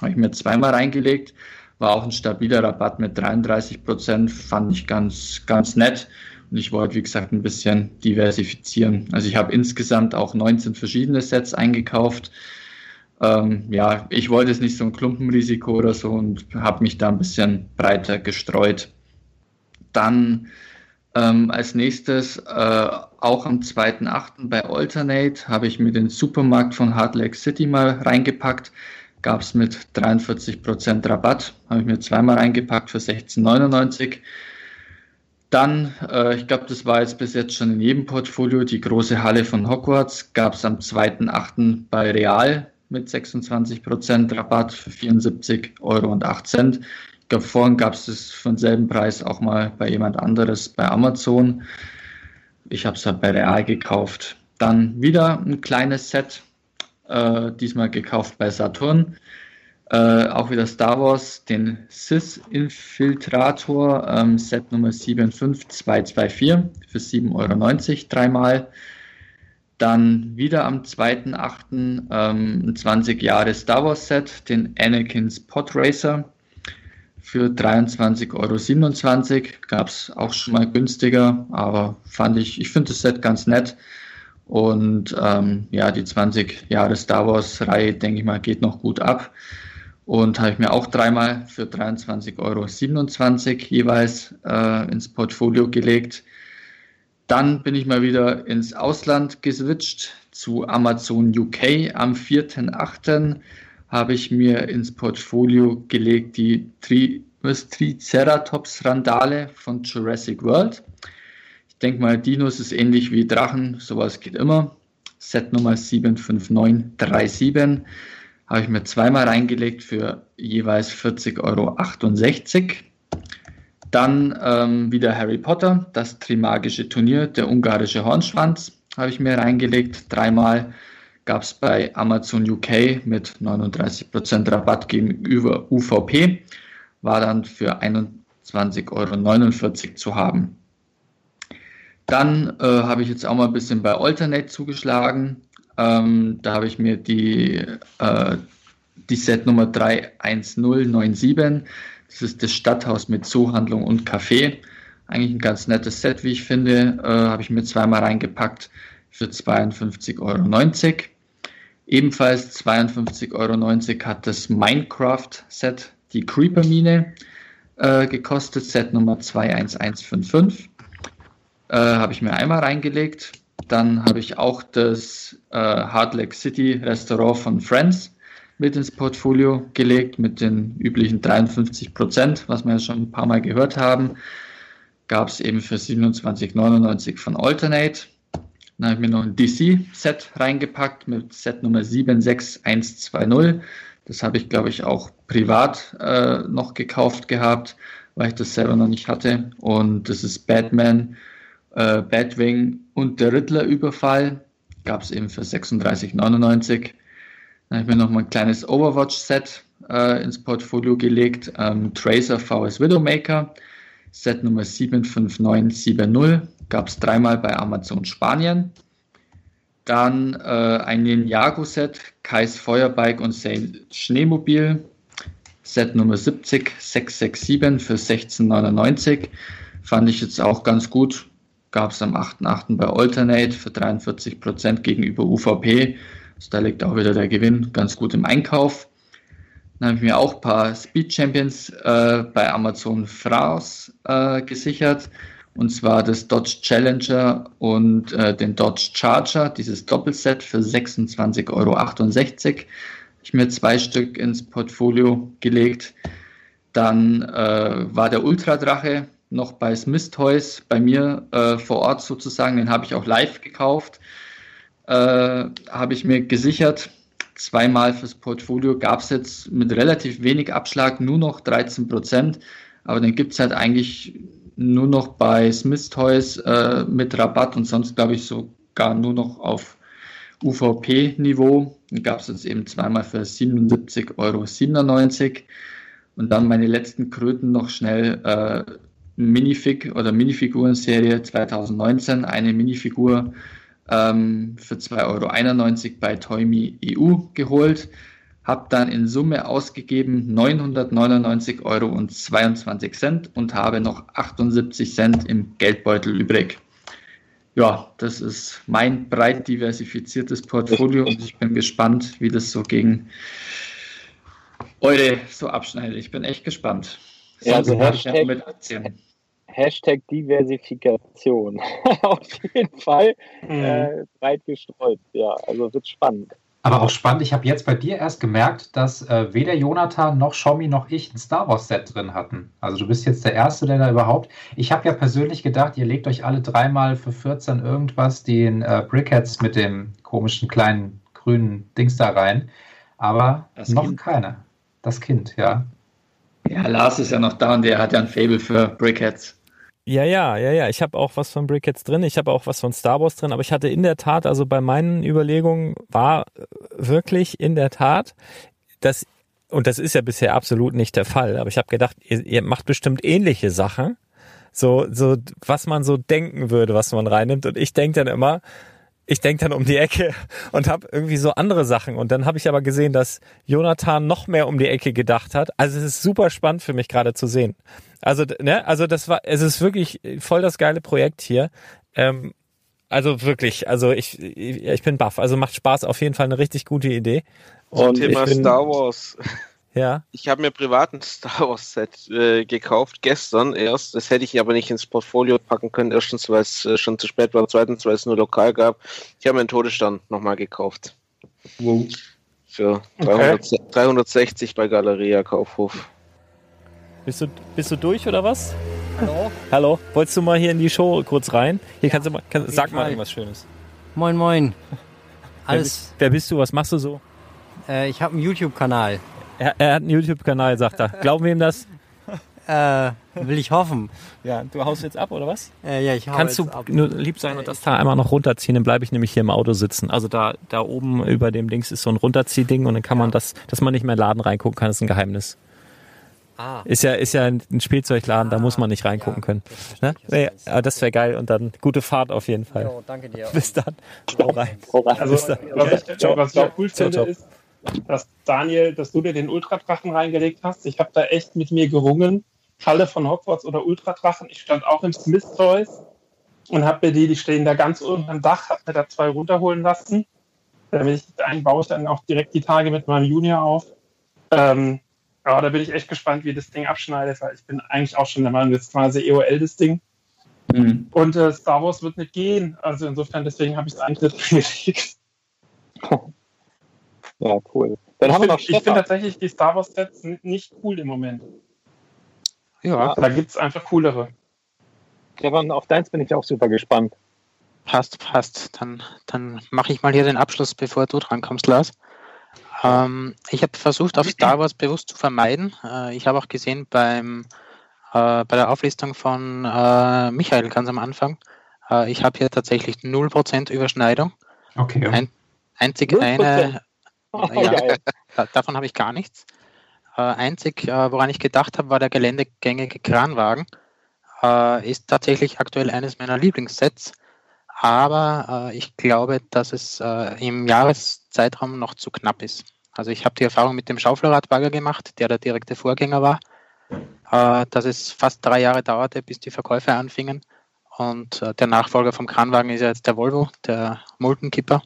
Habe ich mir zweimal reingelegt, war auch ein stabiler Rabatt mit 33 Prozent, fand ich ganz, ganz nett. Und ich wollte, wie gesagt, ein bisschen diversifizieren. Also ich habe insgesamt auch 19 verschiedene Sets eingekauft ähm, ja, ich wollte es nicht so ein Klumpenrisiko oder so und habe mich da ein bisschen breiter gestreut. Dann ähm, als nächstes, äh, auch am 2.8. bei Alternate, habe ich mir den Supermarkt von Hard Lake City mal reingepackt. Gab es mit 43% Rabatt, habe ich mir zweimal reingepackt für 16,99. Dann, äh, ich glaube, das war jetzt bis jetzt schon in jedem Portfolio, die große Halle von Hogwarts gab es am 2.8. bei Real mit 26% Rabatt für 74,08 Euro. Ich glaube, vorhin gab es das für denselben Preis auch mal bei jemand anderes bei Amazon. Ich habe es halt bei Real gekauft. Dann wieder ein kleines Set, äh, diesmal gekauft bei Saturn. Äh, auch wieder Star Wars, den Sith Infiltrator, ähm, Set Nummer 75224 für 7,90 Euro, dreimal. Dann wieder am 2.8. Ähm, ein 20 Jahre Star Wars Set, den Anakin's Pod Racer für 23,27 Euro. Gab es auch schon mal günstiger, aber fand ich, ich finde das Set ganz nett. Und ähm, ja, die 20 Jahre Star Wars-Reihe, denke ich mal, geht noch gut ab. Und habe ich mir auch dreimal für 23,27 Euro jeweils äh, ins Portfolio gelegt. Dann bin ich mal wieder ins Ausland geswitcht zu Amazon UK. Am 4.8. habe ich mir ins Portfolio gelegt die Tri Triceratops Randale von Jurassic World. Ich denke mal, Dinos ist ähnlich wie Drachen, sowas geht immer. Set Nummer 75937 habe ich mir zweimal reingelegt für jeweils 40,68 Euro. Dann ähm, wieder Harry Potter, das Trimagische Turnier, der ungarische Hornschwanz, habe ich mir reingelegt. Dreimal gab es bei Amazon UK mit 39% Rabatt gegenüber UVP, war dann für 21,49 Euro zu haben. Dann äh, habe ich jetzt auch mal ein bisschen bei Alternate zugeschlagen. Ähm, da habe ich mir die, äh, die Set Nummer 31097. Das ist das Stadthaus mit Zoohandlung und Café. Eigentlich ein ganz nettes Set, wie ich finde. Äh, habe ich mir zweimal reingepackt für 52,90 Euro. Ebenfalls 52,90 Euro hat das Minecraft-Set, die Creeper-Mine, äh, gekostet. Set Nummer 21155 äh, habe ich mir einmal reingelegt. Dann habe ich auch das äh, Hard Lake City Restaurant von Friends mit ins Portfolio gelegt mit den üblichen 53 Prozent, was wir ja schon ein paar Mal gehört haben. Gab es eben für 27,99 von Alternate. Dann habe ich mir noch ein DC-Set reingepackt mit Set Nummer 76120. Das habe ich, glaube ich, auch privat äh, noch gekauft gehabt, weil ich das selber noch nicht hatte. Und das ist Batman äh, Batwing und der Riddler-Überfall. Gab es eben für 36,99. Dann habe ich mir noch mal ein kleines Overwatch-Set äh, ins Portfolio gelegt. Ähm, Tracer VS Widowmaker, Set Nummer 75970. Gab es dreimal bei Amazon Spanien. Dann äh, ein Ninjago-Set, Kais Feuerbike und Sail Schneemobil. Set Nummer 70667 für 16,99. Fand ich jetzt auch ganz gut gab es am 8.8. bei Alternate für 43 Prozent gegenüber UVP. Also da liegt auch wieder der Gewinn ganz gut im Einkauf. Dann habe ich mir auch ein paar Speed Champions äh, bei Amazon France äh, gesichert. Und zwar das Dodge Challenger und äh, den Dodge Charger, dieses Doppelset für 26,68 Euro. Ich mir zwei Stück ins Portfolio gelegt. Dann äh, war der Ultradrache noch bei Smith Toys bei mir äh, vor Ort sozusagen. Den habe ich auch live gekauft. Äh, habe ich mir gesichert. Zweimal fürs Portfolio gab es jetzt mit relativ wenig Abschlag nur noch 13 Prozent. Aber den gibt es halt eigentlich nur noch bei Smith Toys äh, mit Rabatt und sonst glaube ich sogar nur noch auf UVP-Niveau. Den gab es jetzt eben zweimal für 77,97 Euro. Und dann meine letzten Kröten noch schnell äh, Minifig oder Minifiguren-Serie 2019 eine Minifigur ähm, für 2,91 Euro bei Toymi EU geholt. Habe dann in Summe ausgegeben 999,22 Euro und habe noch 78 Cent im Geldbeutel übrig. Ja, das ist mein breit diversifiziertes Portfolio und ich bin gespannt, wie das so gegen eure so abschneidet. Ich bin echt gespannt. Ja, also Hashtag, mit Aktien. Hashtag Diversifikation. Auf jeden Fall mhm. äh, breit gestreut. Ja, also wird spannend. Aber auch spannend, ich habe jetzt bei dir erst gemerkt, dass äh, weder Jonathan noch Xiaomi noch ich ein Star Wars Set drin hatten. Also du bist jetzt der Erste, der da überhaupt. Ich habe ja persönlich gedacht, ihr legt euch alle dreimal für 14 irgendwas den äh, Brickheads mit dem komischen kleinen grünen Dings da rein. Aber das noch kind. keine. Das Kind, ja. Ja, Lars ist ja noch da und der hat ja ein Fable für Brickheads. Ja, ja, ja, ja. Ich habe auch was von Brickheads drin, ich habe auch was von Star Wars drin, aber ich hatte in der Tat, also bei meinen Überlegungen war wirklich in der Tat, dass, und das ist ja bisher absolut nicht der Fall, aber ich habe gedacht, ihr, ihr macht bestimmt ähnliche Sachen, so, so, was man so denken würde, was man reinnimmt. Und ich denke dann immer, ich denke dann um die Ecke und habe irgendwie so andere Sachen. Und dann habe ich aber gesehen, dass Jonathan noch mehr um die Ecke gedacht hat. Also es ist super spannend für mich gerade zu sehen. Also, ne, also das war, es ist wirklich voll das geile Projekt hier. Ähm, also wirklich, also ich, ich bin baff. Also macht Spaß, auf jeden Fall eine richtig gute Idee. Und Thema bin, Star Wars. Ja, Ich habe mir privat ein Star Wars Set äh, gekauft, gestern erst. Das hätte ich aber nicht ins Portfolio packen können. Erstens, weil es äh, schon zu spät war. Zweitens, weil es nur lokal gab. Ich habe mir einen Todesstern nochmal gekauft. Wow. Für 300, 360 bei Galeria Kaufhof. bist du, bist du durch oder was? Hallo? Hallo, wolltest du mal hier in die Show kurz rein? Hier kannst du mal, kann, sag mal irgendwas Schönes. Moin, moin. Wer Alles, bist, wer bist du? Was machst du so? äh, ich habe einen YouTube-Kanal. Er, er hat einen YouTube-Kanal, sagt er. Glauben wir ihm das? Äh, will ich hoffen. Ja, du haust jetzt ab, oder was? Äh, ja, ich hau Kannst du jetzt ab. nur lieb sein und das Teil einmal noch runterziehen, dann bleibe ich nämlich hier im Auto sitzen. Also da, da oben über dem Dings ist so ein Runterziehding und dann kann man das, dass man nicht mehr in den Laden reingucken kann, ist ein Geheimnis. Ah, Ist ja, ist ja ein Spielzeugladen, da muss man nicht reingucken können. Ne? Nee, aber das wäre geil und dann gute Fahrt auf jeden Fall. jo, danke dir. Bis dann. Hau rein. Also, Bis dann. was ich, Ciao. was ich cool Ciao, finde, ciao. ist, dass Daniel, dass du dir den Ultradrachen reingelegt hast. Ich habe da echt mit mir gerungen. Halle von Hogwarts oder Ultradrachen. Ich stand auch im Smith Toys und habe mir die, die stehen da ganz unten am Dach, habe mir da zwei runterholen lassen. Damit ich, einen baue ich dann auch direkt die Tage mit meinem Junior auf. Ähm, aber da bin ich echt gespannt, wie das Ding abschneidet, weil ich bin eigentlich auch schon der Meinung, das ist quasi EOL das Ding. Mhm. Und äh, Star Wars wird nicht gehen. Also insofern, deswegen habe ich es eigentlich nicht reingelegt. Ja, cool. Dann Ich haben wir finde ich tatsächlich die Star Wars Sets n- nicht cool im Moment. Ja, Da gibt es einfach coolere. Stefan, auf deins bin ich auch super gespannt. passt, passt. Dann, dann mache ich mal hier den Abschluss, bevor du drankommst, Lars. Ähm, ich habe versucht, auf Star Wars bewusst zu vermeiden. Äh, ich habe auch gesehen beim, äh, bei der Auflistung von äh, Michael ganz am Anfang, äh, ich habe hier tatsächlich 0% Überschneidung. Okay. Ein- Einzig 0%? eine, Oh, Ja. davon habe ich gar nichts. Äh, einzig, äh, woran ich gedacht habe, war der geländegängige Kranwagen. Äh, ist tatsächlich aktuell eines meiner Lieblingssets. Aber äh, ich glaube, dass es äh, im Jahreszeitraum noch zu knapp ist. Also ich habe die Erfahrung mit dem Schaufelradbagger gemacht, der der direkte Vorgänger war, äh, dass es fast drei Jahre dauerte, bis die Verkäufe anfingen. Und der Nachfolger vom Kranwagen ist ja jetzt der Volvo, der Molten Kipper.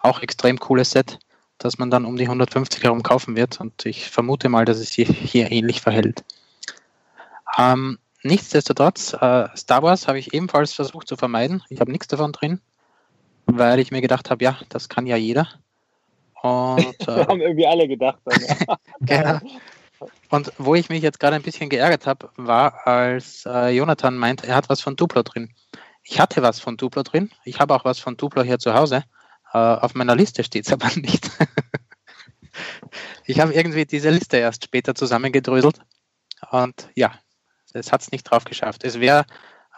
Auch extrem cooles Set das man dann um die 150 herum kaufen wird. Und ich vermute mal, dass es sich hier ähnlich verhält. Ähm, nichtsdestotrotz, äh, Star Wars habe ich ebenfalls versucht zu vermeiden. Ich habe nichts davon drin, weil ich mir gedacht habe, ja, das kann ja jeder. Und, äh, haben irgendwie alle gedacht. Genau. Und wo ich mich jetzt gerade ein bisschen geärgert habe, war, als äh, Jonathan meint, er hat was von Duplo drin. Ich hatte was von Duplo drin. Ich habe auch was von Duplo hier zu Hause. Äh, auf meiner Liste steht es aber nicht. ich habe irgendwie diese Liste erst später zusammengedröselt. Und ja, es hat es nicht drauf geschafft. Es wäre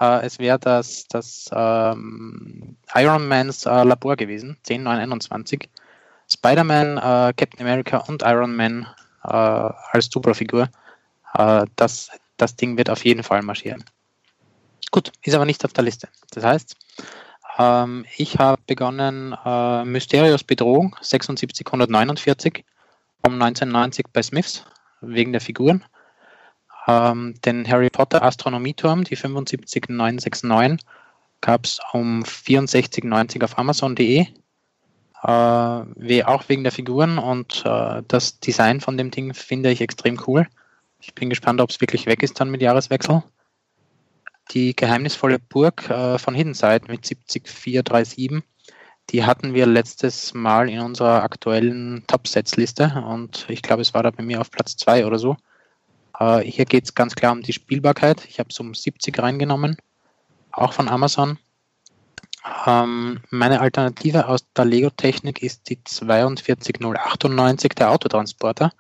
äh, wär das, das ähm, Ironmans äh, Labor gewesen, 10921. Spider-Man, äh, Captain America und Iron Man äh, als Duplo-Figur. Äh, das, das Ding wird auf jeden Fall marschieren. Gut, ist aber nicht auf der Liste. Das heißt, ähm, ich habe begonnen äh, Mysterios Bedrohung 7649 um 1990 bei Smiths wegen der Figuren. Ähm, den Harry Potter Astronomieturm, die 75969, gab es um 64,90 auf Amazon.de. Äh, auch wegen der Figuren und äh, das Design von dem Ding finde ich extrem cool. Ich bin gespannt, ob es wirklich weg ist dann mit Jahreswechsel. Die geheimnisvolle Burg äh, von Hidden Side mit 70437, die hatten wir letztes Mal in unserer aktuellen Top-Sets-Liste und ich glaube, es war da bei mir auf Platz 2 oder so. Äh, hier geht es ganz klar um die Spielbarkeit. Ich habe es um 70 reingenommen, auch von Amazon. Ähm, meine Alternative aus der Lego-Technik ist die 42098, der Autotransporter.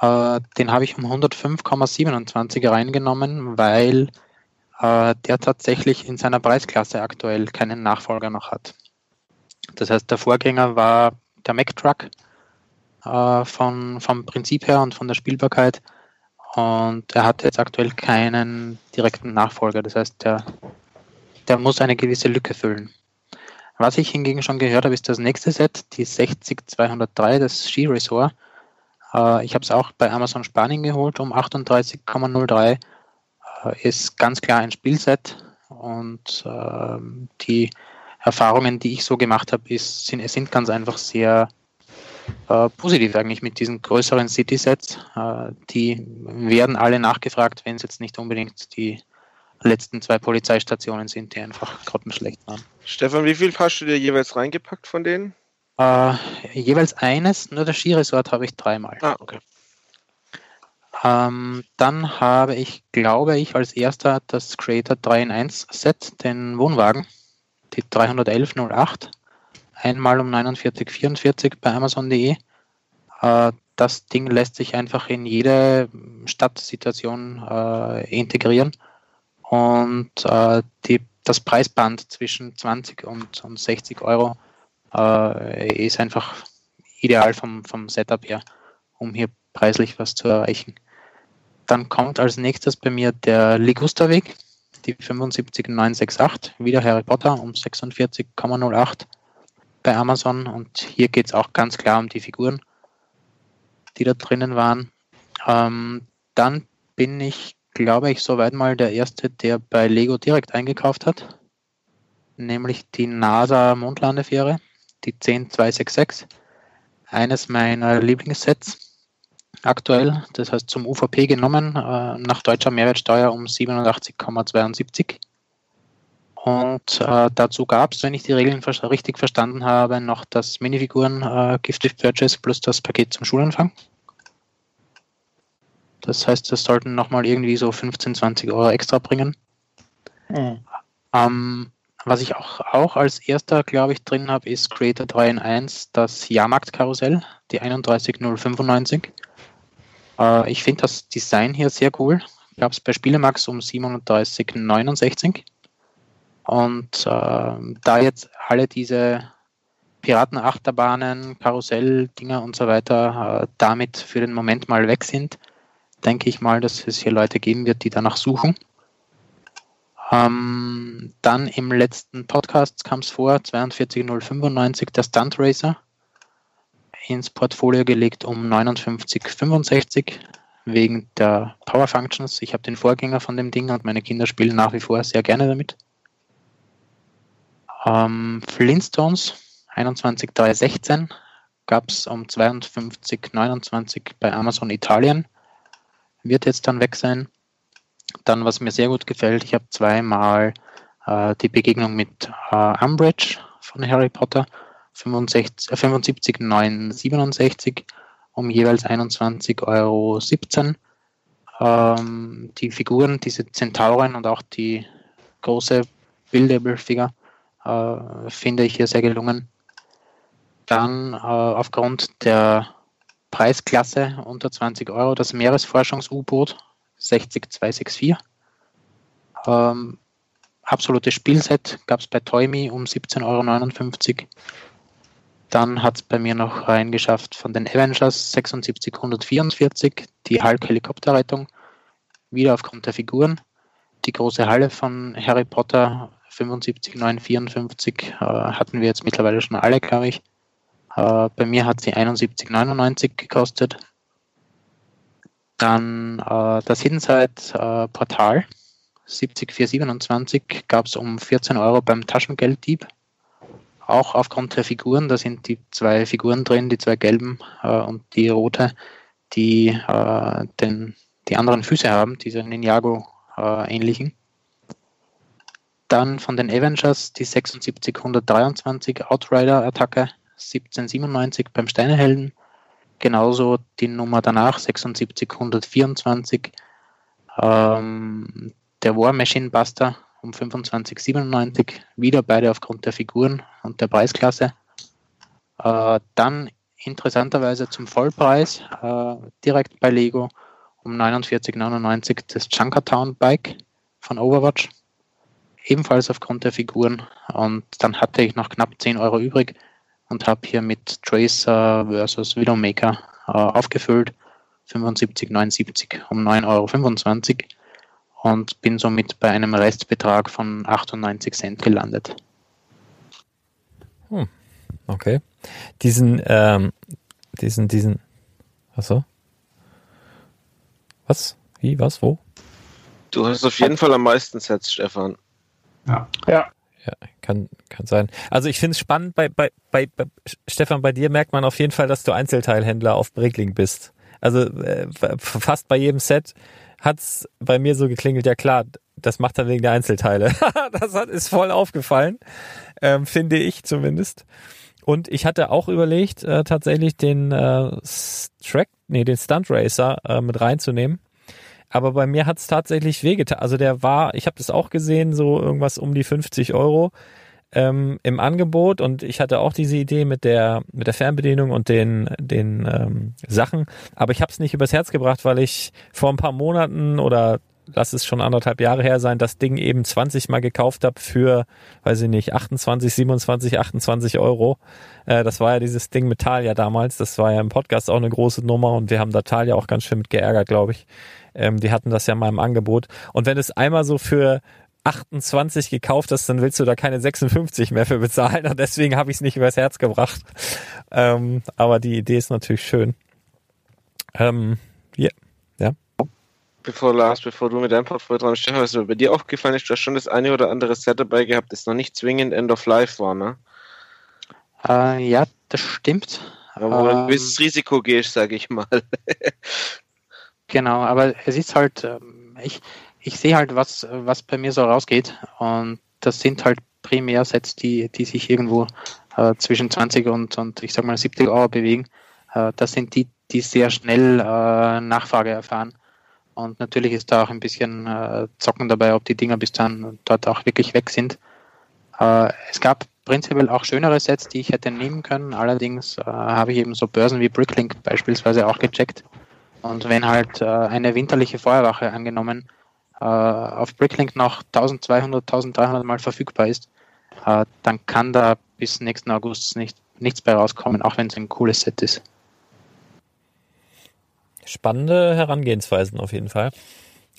Äh, den habe ich um 105,27 reingenommen, weil äh, der tatsächlich in seiner Preisklasse aktuell keinen Nachfolger noch hat. Das heißt, der Vorgänger war der Mac Truck äh, von, vom Prinzip her und von der Spielbarkeit. Und er hat jetzt aktuell keinen direkten Nachfolger. Das heißt, der, der muss eine gewisse Lücke füllen. Was ich hingegen schon gehört habe, ist das nächste Set, die 60203, das Ski Resort. Äh, ich habe es auch bei Amazon Spanien geholt um 38,03. Ist ganz klar ein Spielset und äh, die Erfahrungen, die ich so gemacht habe, ist, sind, sind ganz einfach sehr äh, positiv eigentlich mit diesen größeren City-Sets. Äh, die werden alle nachgefragt, wenn es jetzt nicht unbedingt die letzten zwei Polizeistationen sind, die einfach grottenschlecht waren. Stefan, wie viel hast du dir jeweils reingepackt von denen? Äh, jeweils eines, nur das Skiresort habe ich dreimal. Ah, okay. Ähm, dann habe ich, glaube ich, als erster das Creator 3 in 1 Set, den Wohnwagen, die 31108, einmal um 49,44 bei Amazon.de. Äh, das Ding lässt sich einfach in jede Stadtsituation äh, integrieren. Und äh, die, das Preisband zwischen 20 und, und 60 Euro äh, ist einfach ideal vom, vom Setup her, um hier preislich was zu erreichen. Dann kommt als nächstes bei mir der Ligusterweg, die 75968, wieder Harry Potter um 46,08 bei Amazon und hier geht es auch ganz klar um die Figuren, die da drinnen waren. Ähm, dann bin ich, glaube ich, soweit mal der Erste, der bei Lego direkt eingekauft hat, nämlich die NASA Mondlandefähre, die 10266, eines meiner Lieblingssets aktuell, das heißt zum UVP genommen, äh, nach deutscher Mehrwertsteuer um 87,72. Und äh, dazu gab es, wenn ich die Regeln richtig verstanden habe, noch das Minifiguren äh, Purchase plus das Paket zum Schulanfang. Das heißt, das sollten nochmal irgendwie so 15, 20 Euro extra bringen. Mhm. Ähm, was ich auch, auch als erster, glaube ich, drin habe, ist Creator 3 in 1, das Jahrmarktkarussell, die 31095. Äh, ich finde das Design hier sehr cool. Gab es bei Spielemax um 37,69. Und äh, da jetzt alle diese Piratenachterbahnen, Karussell-Dinger und so weiter äh, damit für den Moment mal weg sind, denke ich mal, dass es hier Leute geben wird, die danach suchen. Ähm, dann im letzten Podcast kam es vor, 42095, der Stunt Racer ins Portfolio gelegt um 59,65 wegen der Power Functions. Ich habe den Vorgänger von dem Ding und meine Kinder spielen nach wie vor sehr gerne damit. Ähm, Flintstones 21316 gab es um 52,29 bei Amazon Italien. Wird jetzt dann weg sein. Dann, was mir sehr gut gefällt, ich habe zweimal äh, die Begegnung mit äh, Umbridge von Harry Potter 65, 75, 9, 67 um jeweils 21,17 Euro. Ähm, die Figuren, diese Zentauren und auch die große Buildable-Figur äh, finde ich hier sehr gelungen. Dann äh, aufgrund der Preisklasse unter 20 Euro das Meeresforschungs-U-Boot 60264. Ähm, absolutes Spielset gab es bei Toymi um 17,59 Euro. Dann hat es bei mir noch reingeschafft von den Avengers 76144, die Hulk-Helikopterrettung, wieder aufgrund der Figuren. Die große Halle von Harry Potter 75954 äh, hatten wir jetzt mittlerweile schon alle, glaube ich. Äh, bei mir hat sie 71,99 gekostet. Dann äh, das Hidden Side äh, Portal 70427 gab es um 14 Euro beim Taschengelddieb auch aufgrund der Figuren, da sind die zwei Figuren drin, die zwei gelben äh, und die rote, die äh, den, die anderen Füße haben, diese Ninjago äh, ähnlichen. Dann von den Avengers die 76123 Outrider-Attacke 1797 beim Steinehelden. Genauso die Nummer danach 76124 ähm, der War Machine Buster um 25,97. Wieder beide aufgrund der Figuren und der Preisklasse. Äh, dann interessanterweise zum Vollpreis äh, direkt bei Lego um 49,99 das Junkertown Bike von Overwatch. Ebenfalls aufgrund der Figuren. Und dann hatte ich noch knapp 10 Euro übrig und habe hier mit Tracer versus Widowmaker äh, aufgefüllt. 75,79 um 9,25 Euro und bin somit bei einem Restbetrag von 98 Cent gelandet. Hm. Okay. Diesen, ähm, diesen, diesen, achso. Was? Wie, was, wo? Du hast auf jeden Fall am meisten Sets, Stefan. Ja. Ja. Ja, kann, kann sein. Also ich finde es spannend, bei, bei, bei, bei Stefan, bei dir merkt man auf jeden Fall, dass du Einzelteilhändler auf Brickling bist. Also äh, fast bei jedem Set hat's bei mir so geklingelt, ja klar, das macht er wegen der Einzelteile. das hat, ist voll aufgefallen, ähm, finde ich zumindest. Und ich hatte auch überlegt, äh, tatsächlich den äh, Track, nee, den Stunt Racer äh, mit reinzunehmen. Aber bei mir hat's tatsächlich wehgetan. Also der war, ich habe das auch gesehen, so irgendwas um die 50 Euro ähm, im Angebot und ich hatte auch diese Idee mit der mit der Fernbedienung und den den ähm, Sachen, aber ich habe es nicht übers Herz gebracht, weil ich vor ein paar Monaten oder lass es schon anderthalb Jahre her sein, das Ding eben 20 Mal gekauft habe für, weiß ich nicht, 28, 27, 28 Euro. Äh, das war ja dieses Ding mit Talia damals. Das war ja im Podcast auch eine große Nummer und wir haben da Talia auch ganz schön mit geärgert, glaube ich. Ähm, die hatten das ja mal im Angebot. Und wenn es einmal so für 28 gekauft hast, dann willst du da keine 56 mehr für bezahlen. Und deswegen habe ich es nicht übers Herz gebracht. Ähm, aber die Idee ist natürlich schön. Ähm, yeah. ja. Bevor Lars, bevor du mit deinem Portfolio dran Stefan, was mir bei dir aufgefallen ist, du hast schon das eine oder andere Set dabei gehabt, das noch nicht zwingend End of Life war, ne? Äh, ja, das stimmt. Aber wo du ein Ähm, gewisses Risiko gehst, sage ich mal. Genau, aber es ist halt, ähm, ich, ich sehe halt, was, was bei mir so rausgeht. Und das sind halt primär Sets, die, die sich irgendwo äh, zwischen 20 und, und ich sag mal 70 Euro bewegen. Äh, das sind die, die sehr schnell äh, Nachfrage erfahren. Und natürlich ist da auch ein bisschen äh, Zocken dabei, ob die Dinger bis dann dort auch wirklich weg sind. Äh, es gab prinzipiell auch schönere Sets, die ich hätte nehmen können. Allerdings äh, habe ich eben so Börsen wie Bricklink beispielsweise auch gecheckt. Und wenn halt eine winterliche Feuerwache angenommen auf Bricklink noch 1200, 1300 Mal verfügbar ist, äh, dann kann da bis nächsten August nicht, nichts bei rauskommen, auch wenn es ein cooles Set ist. Spannende Herangehensweisen auf jeden Fall.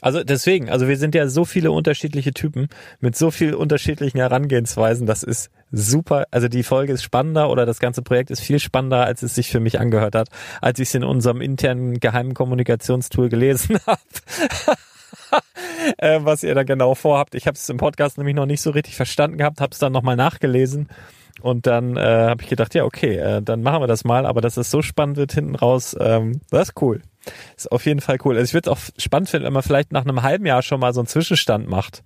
Also deswegen, also wir sind ja so viele unterschiedliche Typen mit so vielen unterschiedlichen Herangehensweisen. Das ist super. Also die Folge ist spannender oder das ganze Projekt ist viel spannender, als es sich für mich angehört hat, als ich es in unserem internen geheimen Kommunikationstool gelesen habe. äh, was ihr da genau vorhabt. Ich habe es im Podcast nämlich noch nicht so richtig verstanden gehabt, habe es dann nochmal nachgelesen und dann äh, habe ich gedacht, ja okay, äh, dann machen wir das mal. Aber dass es so spannend wird hinten raus, ähm, das ist cool. Ist auf jeden Fall cool. Also ich würde es auch spannend finden, wenn man vielleicht nach einem halben Jahr schon mal so einen Zwischenstand macht.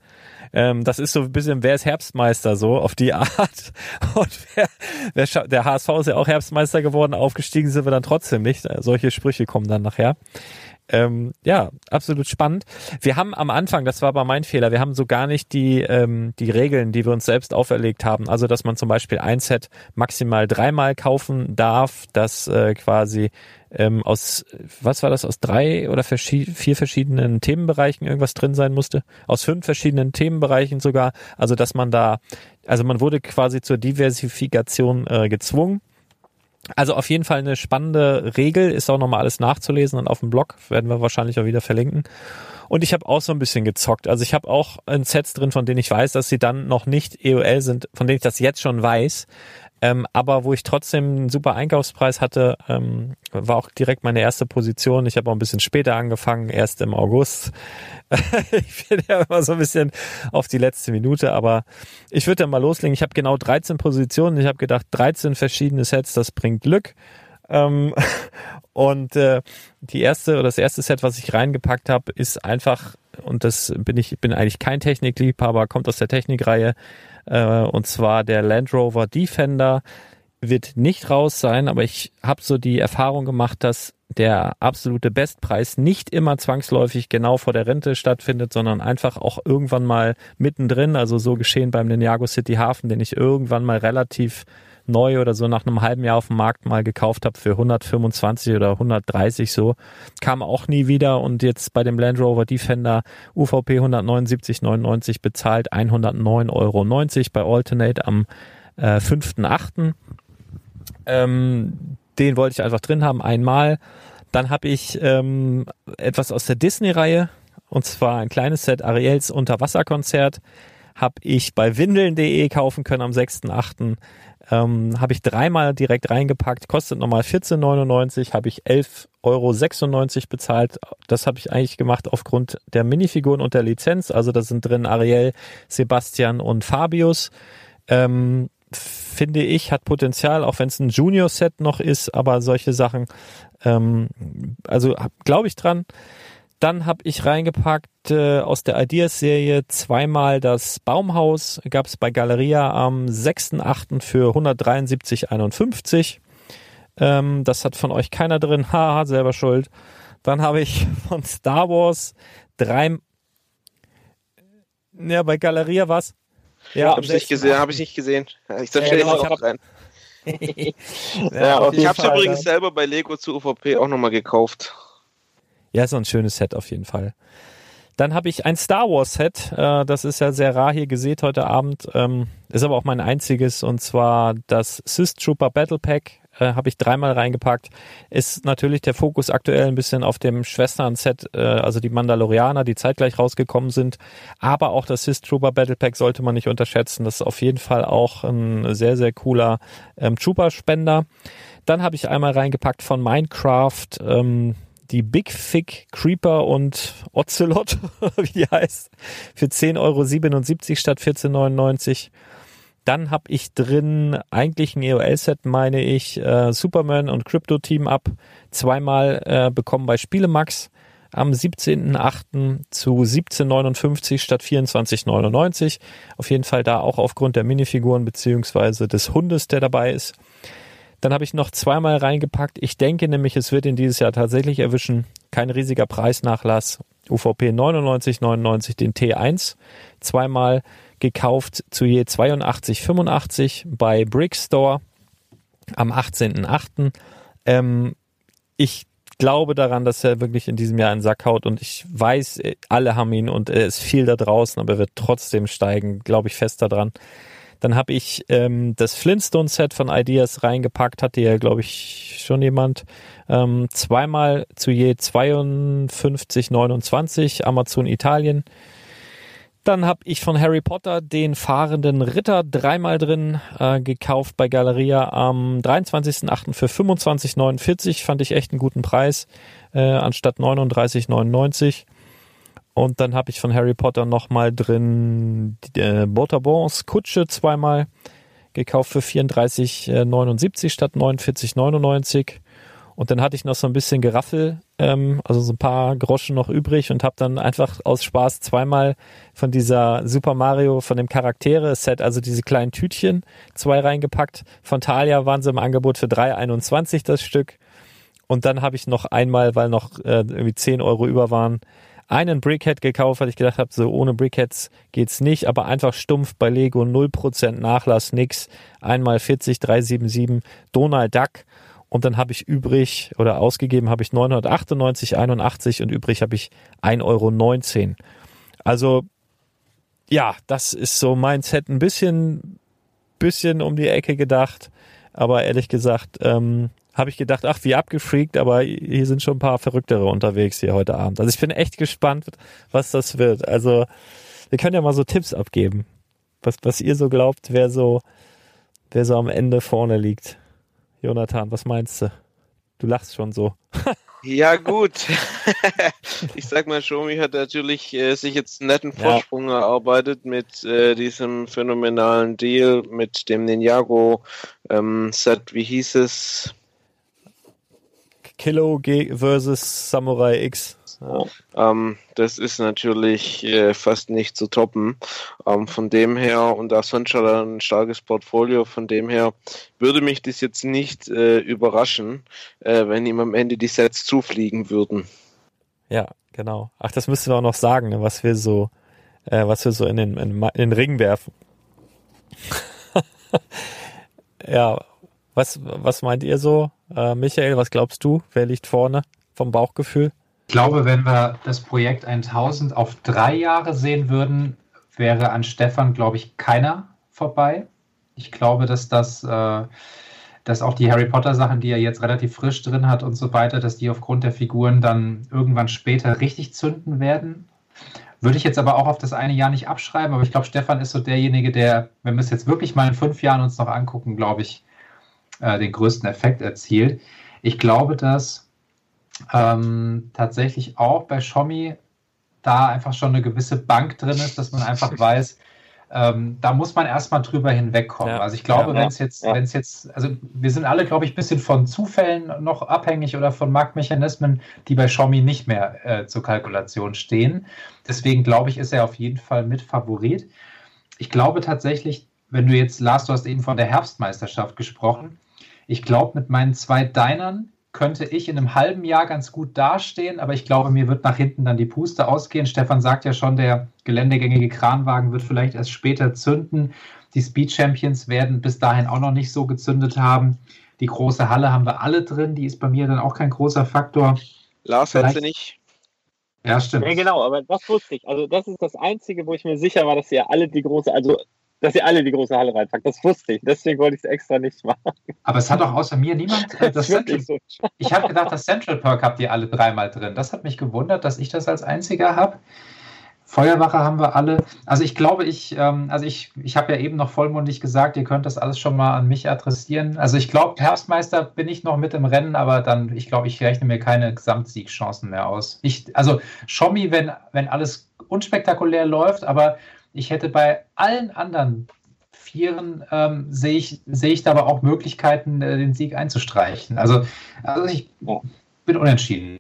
Ähm, das ist so ein bisschen, wer ist Herbstmeister so auf die Art. Und wer, wer der HSV ist ja auch Herbstmeister geworden, aufgestiegen sind wir dann trotzdem nicht. Solche Sprüche kommen dann nachher. Ähm, ja, absolut spannend. Wir haben am Anfang, das war aber mein Fehler, wir haben so gar nicht die, ähm, die Regeln, die wir uns selbst auferlegt haben. Also, dass man zum Beispiel ein Set maximal dreimal kaufen darf, dass äh, quasi ähm, aus, was war das, aus drei oder verschi- vier verschiedenen Themenbereichen irgendwas drin sein musste? Aus fünf verschiedenen Themenbereichen sogar. Also, dass man da, also man wurde quasi zur Diversifikation äh, gezwungen. Also auf jeden Fall eine spannende Regel, ist auch nochmal alles nachzulesen und auf dem Blog werden wir wahrscheinlich auch wieder verlinken. Und ich habe auch so ein bisschen gezockt. Also ich habe auch ein Sets drin, von denen ich weiß, dass sie dann noch nicht EOL sind, von denen ich das jetzt schon weiß. Ähm, aber wo ich trotzdem einen super Einkaufspreis hatte, ähm, war auch direkt meine erste Position. Ich habe auch ein bisschen später angefangen, erst im August. ich bin ja immer so ein bisschen auf die letzte Minute, aber ich würde dann mal loslegen. Ich habe genau 13 Positionen. Ich habe gedacht, 13 verschiedene Sets, das bringt Glück. Ähm, und äh, die erste oder das erste Set, was ich reingepackt habe, ist einfach, und das bin ich, bin eigentlich kein Technikliebhaber, kommt aus der Technikreihe, äh, und zwar der Land Rover Defender wird nicht raus sein, aber ich habe so die Erfahrung gemacht, dass der absolute Bestpreis nicht immer zwangsläufig genau vor der Rente stattfindet, sondern einfach auch irgendwann mal mittendrin, also so geschehen beim Ninjago City Hafen, den ich irgendwann mal relativ neu oder so nach einem halben Jahr auf dem Markt mal gekauft habe für 125 oder 130 so, kam auch nie wieder und jetzt bei dem Land Rover Defender UVP 179,99 bezahlt 109,90 Euro bei Alternate am äh, 5.8. Ähm, den wollte ich einfach drin haben, einmal. Dann habe ich ähm, etwas aus der Disney-Reihe, und zwar ein kleines Set Ariels Unterwasserkonzert. Habe ich bei windeln.de kaufen können am 6.8. Ähm, habe ich dreimal direkt reingepackt, kostet nochmal 14,99, habe ich 11,96 Euro bezahlt. Das habe ich eigentlich gemacht aufgrund der Minifiguren und der Lizenz. Also da sind drin Ariel, Sebastian und Fabius. Ähm, finde ich, hat Potenzial, auch wenn es ein Junior-Set noch ist, aber solche Sachen, ähm, also glaube ich dran. Dann habe ich reingepackt äh, aus der Ideas-Serie zweimal das Baumhaus. Gab es bei Galeria am 6.8. für 173,51. Ähm, das hat von euch keiner drin. Haha, selber schuld. Dann habe ich von Star Wars drei. Ja, bei Galeria was? Ja, habe ich nicht gesehen. Habe ich nicht gesehen. Ich Ja, stelle genau, jetzt ich auch hab- rein. Ja, auf ich habe es übrigens ja. selber bei Lego zu UVP auch nochmal gekauft. Ja, ist so ein schönes Set auf jeden Fall. Dann habe ich ein Star Wars Set. Äh, das ist ja sehr rar hier gesehen heute Abend. Ähm, ist aber auch mein einziges und zwar das Sith Trooper Battle Pack. Äh, habe ich dreimal reingepackt. Ist natürlich der Fokus aktuell ein bisschen auf dem Schwestern-Set, äh, also die Mandalorianer, die zeitgleich rausgekommen sind. Aber auch das Sith Trooper Battle Pack sollte man nicht unterschätzen. Das ist auf jeden Fall auch ein sehr, sehr cooler ähm, Trooper-Spender. Dann habe ich einmal reingepackt von Minecraft ähm, die Big Fig Creeper und Ocelot, wie die heißt, für 10,77 Euro statt 14,99. Dann habe ich drin eigentlich ein EOL-Set, meine ich, äh, Superman und Crypto Team Up zweimal äh, bekommen bei Spielemax am 17.08. zu 17,59 statt 24,99. Auf jeden Fall da auch aufgrund der Minifiguren beziehungsweise des Hundes, der dabei ist. Dann habe ich noch zweimal reingepackt. Ich denke nämlich, es wird ihn dieses Jahr tatsächlich erwischen. Kein riesiger Preisnachlass. UVP 99,99 den T1. Zweimal gekauft zu je 82,85 bei Brickstore am 18.08. Ähm, ich glaube daran, dass er wirklich in diesem Jahr einen Sack haut und ich weiß, äh, alle haben ihn und er ist viel da draußen, aber er wird trotzdem steigen, glaube ich fest daran. Dann habe ich ähm, das Flintstone-Set von Ideas reingepackt, hatte ja, glaube ich, schon jemand. Ähm, zweimal zu je 52,29 Amazon Italien. Dann habe ich von Harry Potter den fahrenden Ritter dreimal drin äh, gekauft bei Galeria am 23.08. für 25,49. Fand ich echt einen guten Preis, äh, anstatt 39,99. Und dann habe ich von Harry Potter nochmal drin äh, Botabons Kutsche zweimal gekauft für 34,79 statt 49,99. Und dann hatte ich noch so ein bisschen Geraffel, ähm, also so ein paar Groschen noch übrig und habe dann einfach aus Spaß zweimal von dieser Super Mario, von dem Charaktere-Set, also diese kleinen Tütchen, zwei reingepackt. Von Thalia waren sie im Angebot für 3,21 das Stück. Und dann habe ich noch einmal, weil noch äh, irgendwie 10 Euro über waren, einen Brickhead gekauft, weil ich gedacht habe, so ohne Brickheads geht's nicht, aber einfach stumpf bei Lego 0% Nachlass, nix. Einmal 40, 377 Donald Duck und dann habe ich übrig oder ausgegeben habe ich 998,81 und übrig habe ich 1,19 Euro. Also ja, das ist so mein Set ein bisschen, bisschen um die Ecke gedacht, aber ehrlich gesagt, ähm, habe ich gedacht, ach, wie abgefreakt, aber hier sind schon ein paar Verrücktere unterwegs hier heute Abend. Also ich bin echt gespannt, was das wird. Also wir können ja mal so Tipps abgeben, was, was ihr so glaubt, wer so, wer so am Ende vorne liegt. Jonathan, was meinst du? Du lachst schon so. Ja, gut. ich sag mal, Xiaomi hat natürlich äh, sich jetzt einen netten Ja. Vorsprung erarbeitet mit äh, diesem phänomenalen Deal mit dem Ninjago ähm, Set, wie hieß es? Kilo versus Samurai X. Ähm, das ist natürlich äh, fast nicht zu toppen. Ähm, von dem her, und da sonst schon ein starkes Portfolio, von dem her würde mich das jetzt nicht äh, überraschen, äh, wenn ihm am Ende die Sets zufliegen würden. Ja, genau. Ach, das müssten wir auch noch sagen, ne, was wir so, äh, was wir so in den, in, in den Ring werfen. ja, was, was meint ihr so? Äh, Michael, was glaubst du? Wer liegt vorne vom Bauchgefühl? Ich glaube, wenn wir das Projekt 1000 auf drei Jahre sehen würden, wäre an Stefan, glaube ich, keiner vorbei. Ich glaube, dass das, äh, dass auch die Harry Potter Sachen, die er jetzt relativ frisch drin hat und so weiter, dass die aufgrund der Figuren dann irgendwann später richtig zünden werden. Würde ich jetzt aber auch auf das eine Jahr nicht abschreiben, aber ich glaube, Stefan ist so derjenige, der, wenn wir es jetzt wirklich mal in fünf Jahren uns noch angucken, glaube ich, äh, den größten Effekt erzielt. Ich glaube, dass ähm, tatsächlich auch bei Xiaomi da einfach schon eine gewisse Bank drin ist, dass man einfach weiß, ähm, da muss man erstmal drüber hinwegkommen. Ja. Also ich glaube, Ja, wenn es jetzt, ja. wenn es jetzt, also wir sind alle, glaube ich, ein bisschen von Zufällen noch abhängig oder von Marktmechanismen, die bei Xiaomi nicht mehr äh, zur Kalkulation stehen. Deswegen glaube ich, ist er auf jeden Fall mit Favorit. Ich glaube tatsächlich, wenn du jetzt, Lars, du hast eben von der Herbstmeisterschaft gesprochen. Ich glaube, mit meinen zwei Dinern könnte ich in einem halben Jahr ganz gut dastehen, aber ich glaube, mir wird nach hinten dann die Puste ausgehen. Stefan sagt ja schon, der geländegängige Kranwagen wird vielleicht erst später zünden. Die Speed Champions werden bis dahin auch noch nicht so gezündet haben. Die große Halle haben wir alle drin, die ist bei mir dann auch kein großer Faktor. Lars Vielleicht- hätte nicht. Ja, stimmt. Ja, genau, aber das wusste ich. Also das ist das Einzige, wo ich mir sicher war, dass ihr alle die große, also dass ihr alle die große Halle reinpackt. Das wusste ich. Deswegen wollte ich es extra nicht machen. Aber es hat auch außer mir niemand äh, das Central so. Ich habe gedacht, das Central Perk habt ihr alle dreimal drin. Das hat mich gewundert, dass ich das als einziger habe. Feuerwache haben wir alle. Also ich glaube, ich, ähm, also ich, ich habe ja eben noch vollmundig gesagt, ihr könnt das alles schon mal an mich adressieren. Also ich glaube, Herbstmeister bin ich noch mit im Rennen, aber dann, ich glaube, ich rechne mir keine Gesamtsiegchancen mehr aus. Ich, also Schommi, wenn, wenn alles unspektakulär läuft, aber ich hätte bei allen anderen Vieren ähm, sehe ich, sehe ich da aber auch Möglichkeiten, äh, den Sieg einzustreichen. Also, also ich Ja. bin unentschieden.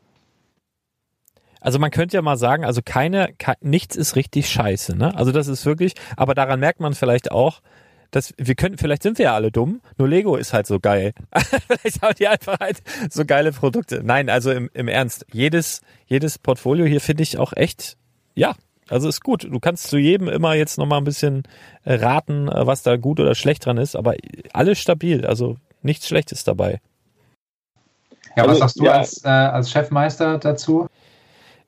Also man könnte ja mal sagen, also keine, ke nichts ist richtig scheiße, ne? Also das ist wirklich, aber daran merkt man vielleicht auch, dass wir können, vielleicht sind wir ja alle dumm, nur Lego ist halt so geil. vielleicht haben die einfach halt so geile Produkte. Nein, also im, im Ernst, jedes, jedes Portfolio hier finde ich auch echt, ja, also ist gut. Du kannst zu jedem immer jetzt nochmal ein bisschen äh, raten, äh, was da gut oder schlecht dran ist, aber alles stabil, also nichts Schlechtes dabei. Ja, was Also, sagst du ja. als, äh, als Chefmeister dazu?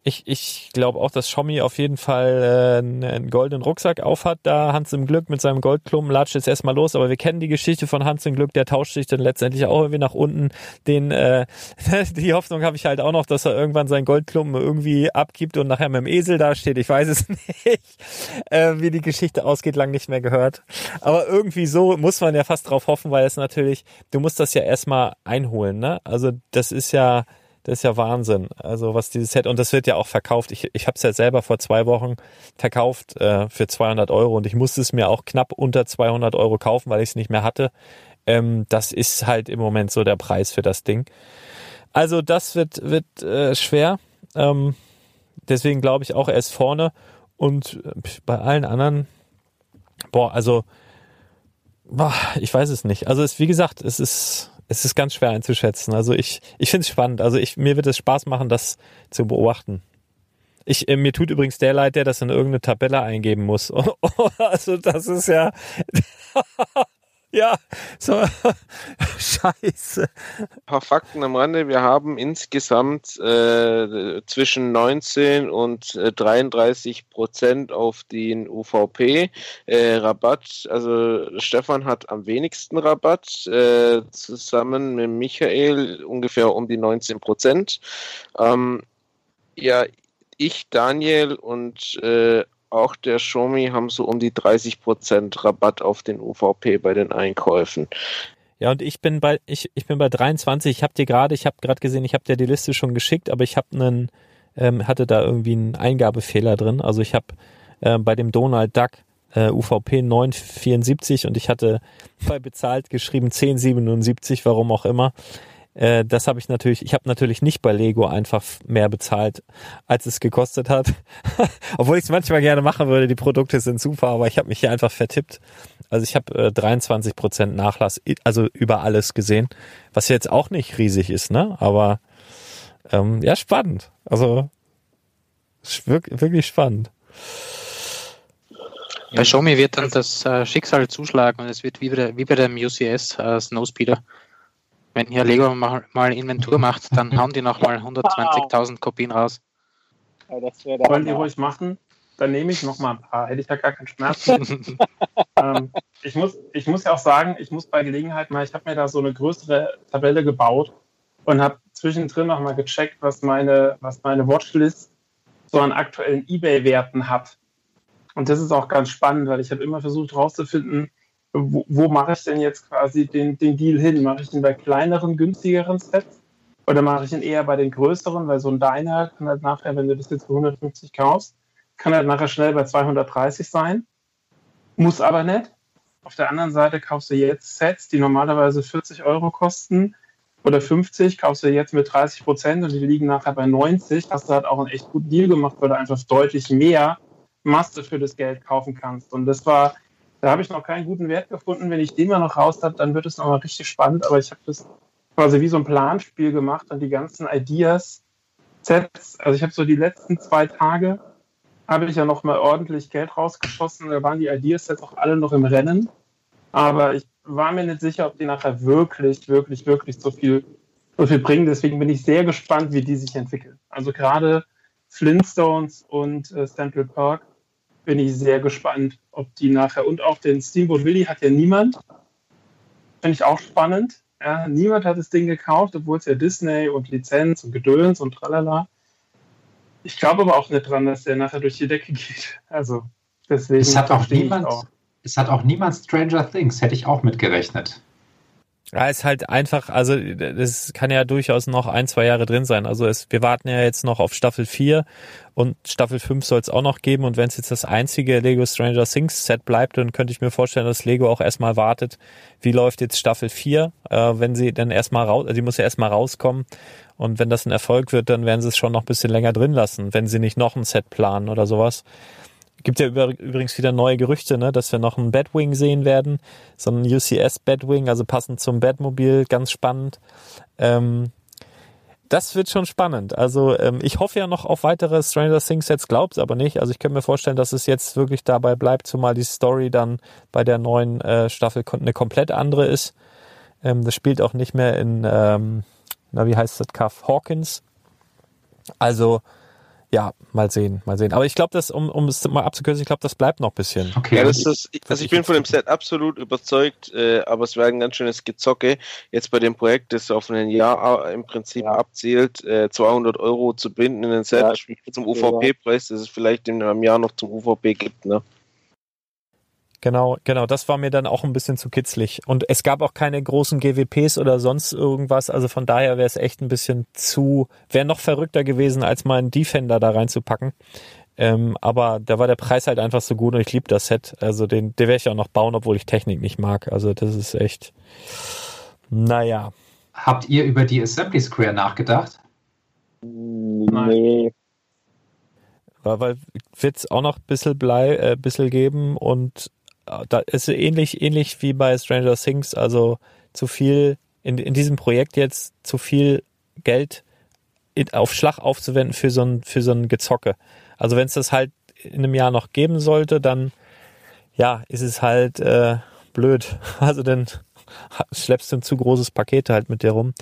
Ich, ich glaube auch, dass Schommi auf jeden Fall äh, einen, goldenen Rucksack aufhat. Da Hans im Glück mit seinem Goldklumpen latscht jetzt erstmal los. Aber wir kennen die Geschichte von Hans im Glück. Der tauscht sich dann letztendlich auch irgendwie nach unten. Den, äh, die Hoffnung habe ich halt auch noch, dass er irgendwann seinen Goldklumpen irgendwie abgibt und nachher mit dem Esel dasteht. Ich weiß es nicht. Äh, wie die Geschichte ausgeht, lang nicht mehr gehört. Aber irgendwie so muss man ja fast drauf hoffen, weil es natürlich, du musst das ja erstmal einholen. Ne? Also das ist ja das ist ja Wahnsinn. Also was dieses Set und das wird ja auch verkauft. Ich, ich habe es ja selber vor zwei Wochen verkauft äh, für 200 Euro und ich musste es mir auch knapp unter 200 Euro kaufen, weil ich es nicht mehr hatte. Ähm, das ist halt im Moment so der Preis für das Ding. Also das wird wird äh, schwer. Ähm, deswegen glaube ich auch er ist vorne und bei allen anderen. Boah, also boah, ich weiß es nicht. Also es wie gesagt, es ist es ist ganz schwer einzuschätzen. Also ich, ich finde es spannend. Also ich, mir wird es Spaß machen, das zu beobachten. Ich, äh, mir tut übrigens der leid, der das in irgendeine Tabelle eingeben muss. also das ist ja, ja, so, scheiße. Ein paar Fakten am Rande. Wir haben insgesamt äh, zwischen 19 und äh, 33 Prozent auf den UVP äh, Rabatt. Also Stefan hat am wenigsten Rabatt, äh, zusammen mit Michael ungefähr um die 19 Prozent. Ähm, ja, ich, Daniel und äh, auch der Xiaomi haben so um die 30% Rabatt auf den UVP bei den Einkäufen. Ja, und ich bin bei ich, ich bin bei 23. Ich habe dir gerade, ich habe gerade gesehen, ich habe dir die Liste schon geschickt, aber ich habe einen ähm, hatte da irgendwie einen Eingabefehler drin. Also ich habe äh, bei dem Donald Duck äh, UVP 974 und ich hatte bei bezahlt geschrieben 1077, warum auch immer. Äh, das habe ich natürlich, ich habe natürlich nicht bei Lego einfach mehr bezahlt, als es gekostet hat. Obwohl ich es manchmal gerne machen würde, die Produkte sind super, aber ich habe mich hier einfach vertippt. Also ich habe äh, 23 Prozent Nachlass, also über alles gesehen, was jetzt auch nicht riesig ist, ne? Aber ähm, ja, spannend. Also wirklich spannend. Bei Xiaomi wird dann das äh, Schicksal zuschlagen und es wird wie bei, der, wie bei dem UCS äh, Snowspeeder. Wenn hier Lego mal, mal Inventur macht, dann hauen die nochmal 120.000 Kopien raus. Ja, das wäre Wollen die ruhig machen? Dann nehme ich noch mal ein paar. Hätte ich ja gar keinen Schmerz. ähm, ich, muss, ich muss ja auch sagen, ich muss bei Gelegenheit mal, ich habe mir da so eine größere Tabelle gebaut und habe zwischendrin noch mal gecheckt, was meine, was meine Watchlist so an aktuellen Ebay-Werten habe. Und das ist auch ganz spannend, weil ich habe immer versucht herauszufinden, wo, wo mache ich denn jetzt quasi den, den Deal hin? Mache ich den bei kleineren, günstigeren Sets oder mache ich ihn eher bei den größeren? Weil so ein Diner kann halt nachher, wenn du das jetzt für 150 kaufst, kann halt nachher schnell bei 230 sein. Muss aber nicht. Auf der anderen Seite kaufst du jetzt Sets, die normalerweise 40 Euro kosten oder 50, kaufst du jetzt mit 30 Prozent und die liegen nachher bei 90. Hast du halt auch einen echt guten Deal gemacht, weil du einfach deutlich mehr Masse für das Geld kaufen kannst. Und das war, da habe ich noch keinen guten Wert gefunden. Wenn ich den mal noch raus habe, dann wird es nochmal richtig spannend. Aber ich habe das quasi wie so ein Planspiel gemacht und die ganzen Ideas, Sets. Also ich habe so die letzten zwei Tage habe ich ja noch mal ordentlich Geld rausgeschossen. Da waren die Ideas jetzt auch alle noch im Rennen. Aber ich war mir nicht sicher, ob die nachher wirklich, wirklich, wirklich so viel, so viel bringen. Deswegen bin ich sehr gespannt, wie die sich entwickeln. Also gerade Flintstones und äh, Central Park bin ich sehr gespannt, ob die nachher und auch den Steamboat Willie hat ja niemand. Finde ich auch spannend. Ja, niemand hat das Ding gekauft, obwohl es ja Disney und Lizenz und Gedöns und tralala. Ich glaube aber auch nicht dran, dass der nachher durch die Decke geht. Also deswegen. Es hat auch niemand, auch. es hat auch niemand Stranger Things, hätte ich auch mitgerechnet. Ja, ist halt einfach, also das kann ja durchaus noch ein, zwei Jahre drin sein. Also es, wir warten ja jetzt noch auf Staffel 4 und Staffel 5 soll es auch noch geben. Und wenn es jetzt das einzige Lego Stranger Things Set bleibt, dann könnte ich mir vorstellen, dass Lego auch erstmal wartet, wie läuft jetzt Staffel 4, äh, wenn sie dann erstmal raus, also die muss ja erstmal rauskommen. Und wenn das ein Erfolg wird, dann werden sie es schon noch ein bisschen länger drin lassen, wenn sie nicht noch ein Set planen oder sowas. Gibt ja über, übrigens wieder neue Gerüchte, ne, dass wir noch einen Batwing sehen werden. So ein UCS Batwing, also passend zum Batmobil, ganz spannend. Ähm, das wird schon spannend. Also ähm, ich hoffe ja noch auf weitere Stranger Things Sets, glaub's aber nicht. Also ich könnte mir vorstellen, dass es jetzt wirklich dabei bleibt, zumal die Story dann bei der neuen äh, Staffel eine komplett andere ist. Ähm, das spielt auch nicht mehr in, ähm, na wie heißt das, Kaff Hawkins. Also ja, mal sehen, mal sehen. Aber ich glaube, das, um, um es mal abzukürzen, ich glaube, das bleibt noch ein bisschen. Okay, Ja, das ist, also ich bin von dem Set absolut überzeugt, äh, aber es wäre ein ganz schönes Gezocke, jetzt bei dem Projekt, das auf ein Jahr äh, im Prinzip abzielt, äh, 200 Euro zu binden in ein Set Ja, zum UVP-Preis, das es vielleicht in einem Jahr noch zum UVP gibt. Ne? Genau, genau, das war mir dann auch ein bisschen zu kitzlig. Und es gab auch keine großen GWPs oder sonst irgendwas. Also von daher wäre es echt ein bisschen zu, wäre noch verrückter gewesen, als mal einen Defender da reinzupacken. Ähm, aber da war der Preis halt einfach so gut und ich liebe das Set. Also den, den werde ich auch noch bauen, obwohl ich Technik nicht mag. Also das ist echt, naja. habt ihr über die Assembly Square nachgedacht? Nee, Weil, weil wird es auch noch ein bisschen, blei, äh, bisschen geben und da ist ähnlich, ähnlich wie bei Stranger Things, also zu viel in, in diesem Projekt jetzt zu viel Geld auf Schlag aufzuwenden für so ein, für so ein Gezocke. Also wenn es das halt in einem Jahr noch geben sollte, dann ja, ist es halt äh, blöd. Also dann schleppst du ein zu großes Paket halt mit dir rum.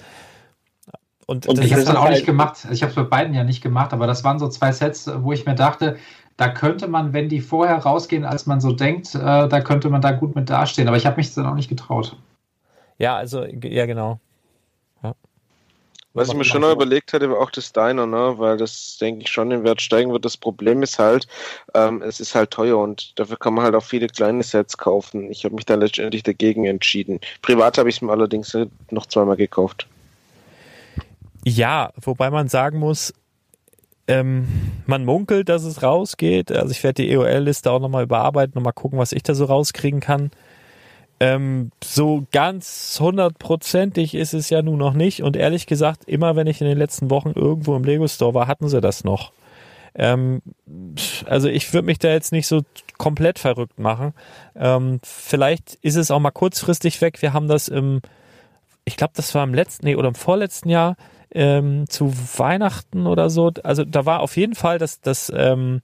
Und, Und Ich habe es dann auch halt- nicht gemacht. Ich habe es bei beiden ja nicht gemacht, aber das waren so zwei Sets, wo ich mir dachte, da könnte man, wenn die vorher rausgehen, als man so denkt, äh, da könnte man da gut mit dastehen. Aber ich habe mich dann auch nicht getraut. ja, also ja genau. Was ich mir schon noch überlegt hatte, war auch das Diner, ne? weil das, denke ich, schon den Wert steigen wird. Das Problem ist halt, ähm, es ist halt teuer und dafür kann man halt auch viele kleine Sets kaufen. Ich habe mich dann letztendlich dagegen entschieden. Privat habe ich es mir allerdings noch zweimal gekauft. Ja, wobei man sagen muss, ähm, man munkelt, dass es rausgeht. Also ich werde die EOL-Liste auch nochmal überarbeiten, nochmal gucken, was ich da so rauskriegen kann. Ähm, so ganz hundertprozentig ist es ja nun noch nicht. Und ehrlich gesagt, immer wenn ich in den letzten Wochen irgendwo im Lego Store war, hatten sie das noch. Ähm, also ich würde mich da jetzt nicht so komplett verrückt machen. Ähm, vielleicht ist es auch mal kurzfristig weg. Wir haben das im, ich glaube, das war im letzten, nee, oder im vorletzten Jahr ähm, zu Weihnachten oder so. Also da war auf jeden Fall das, das, ähm,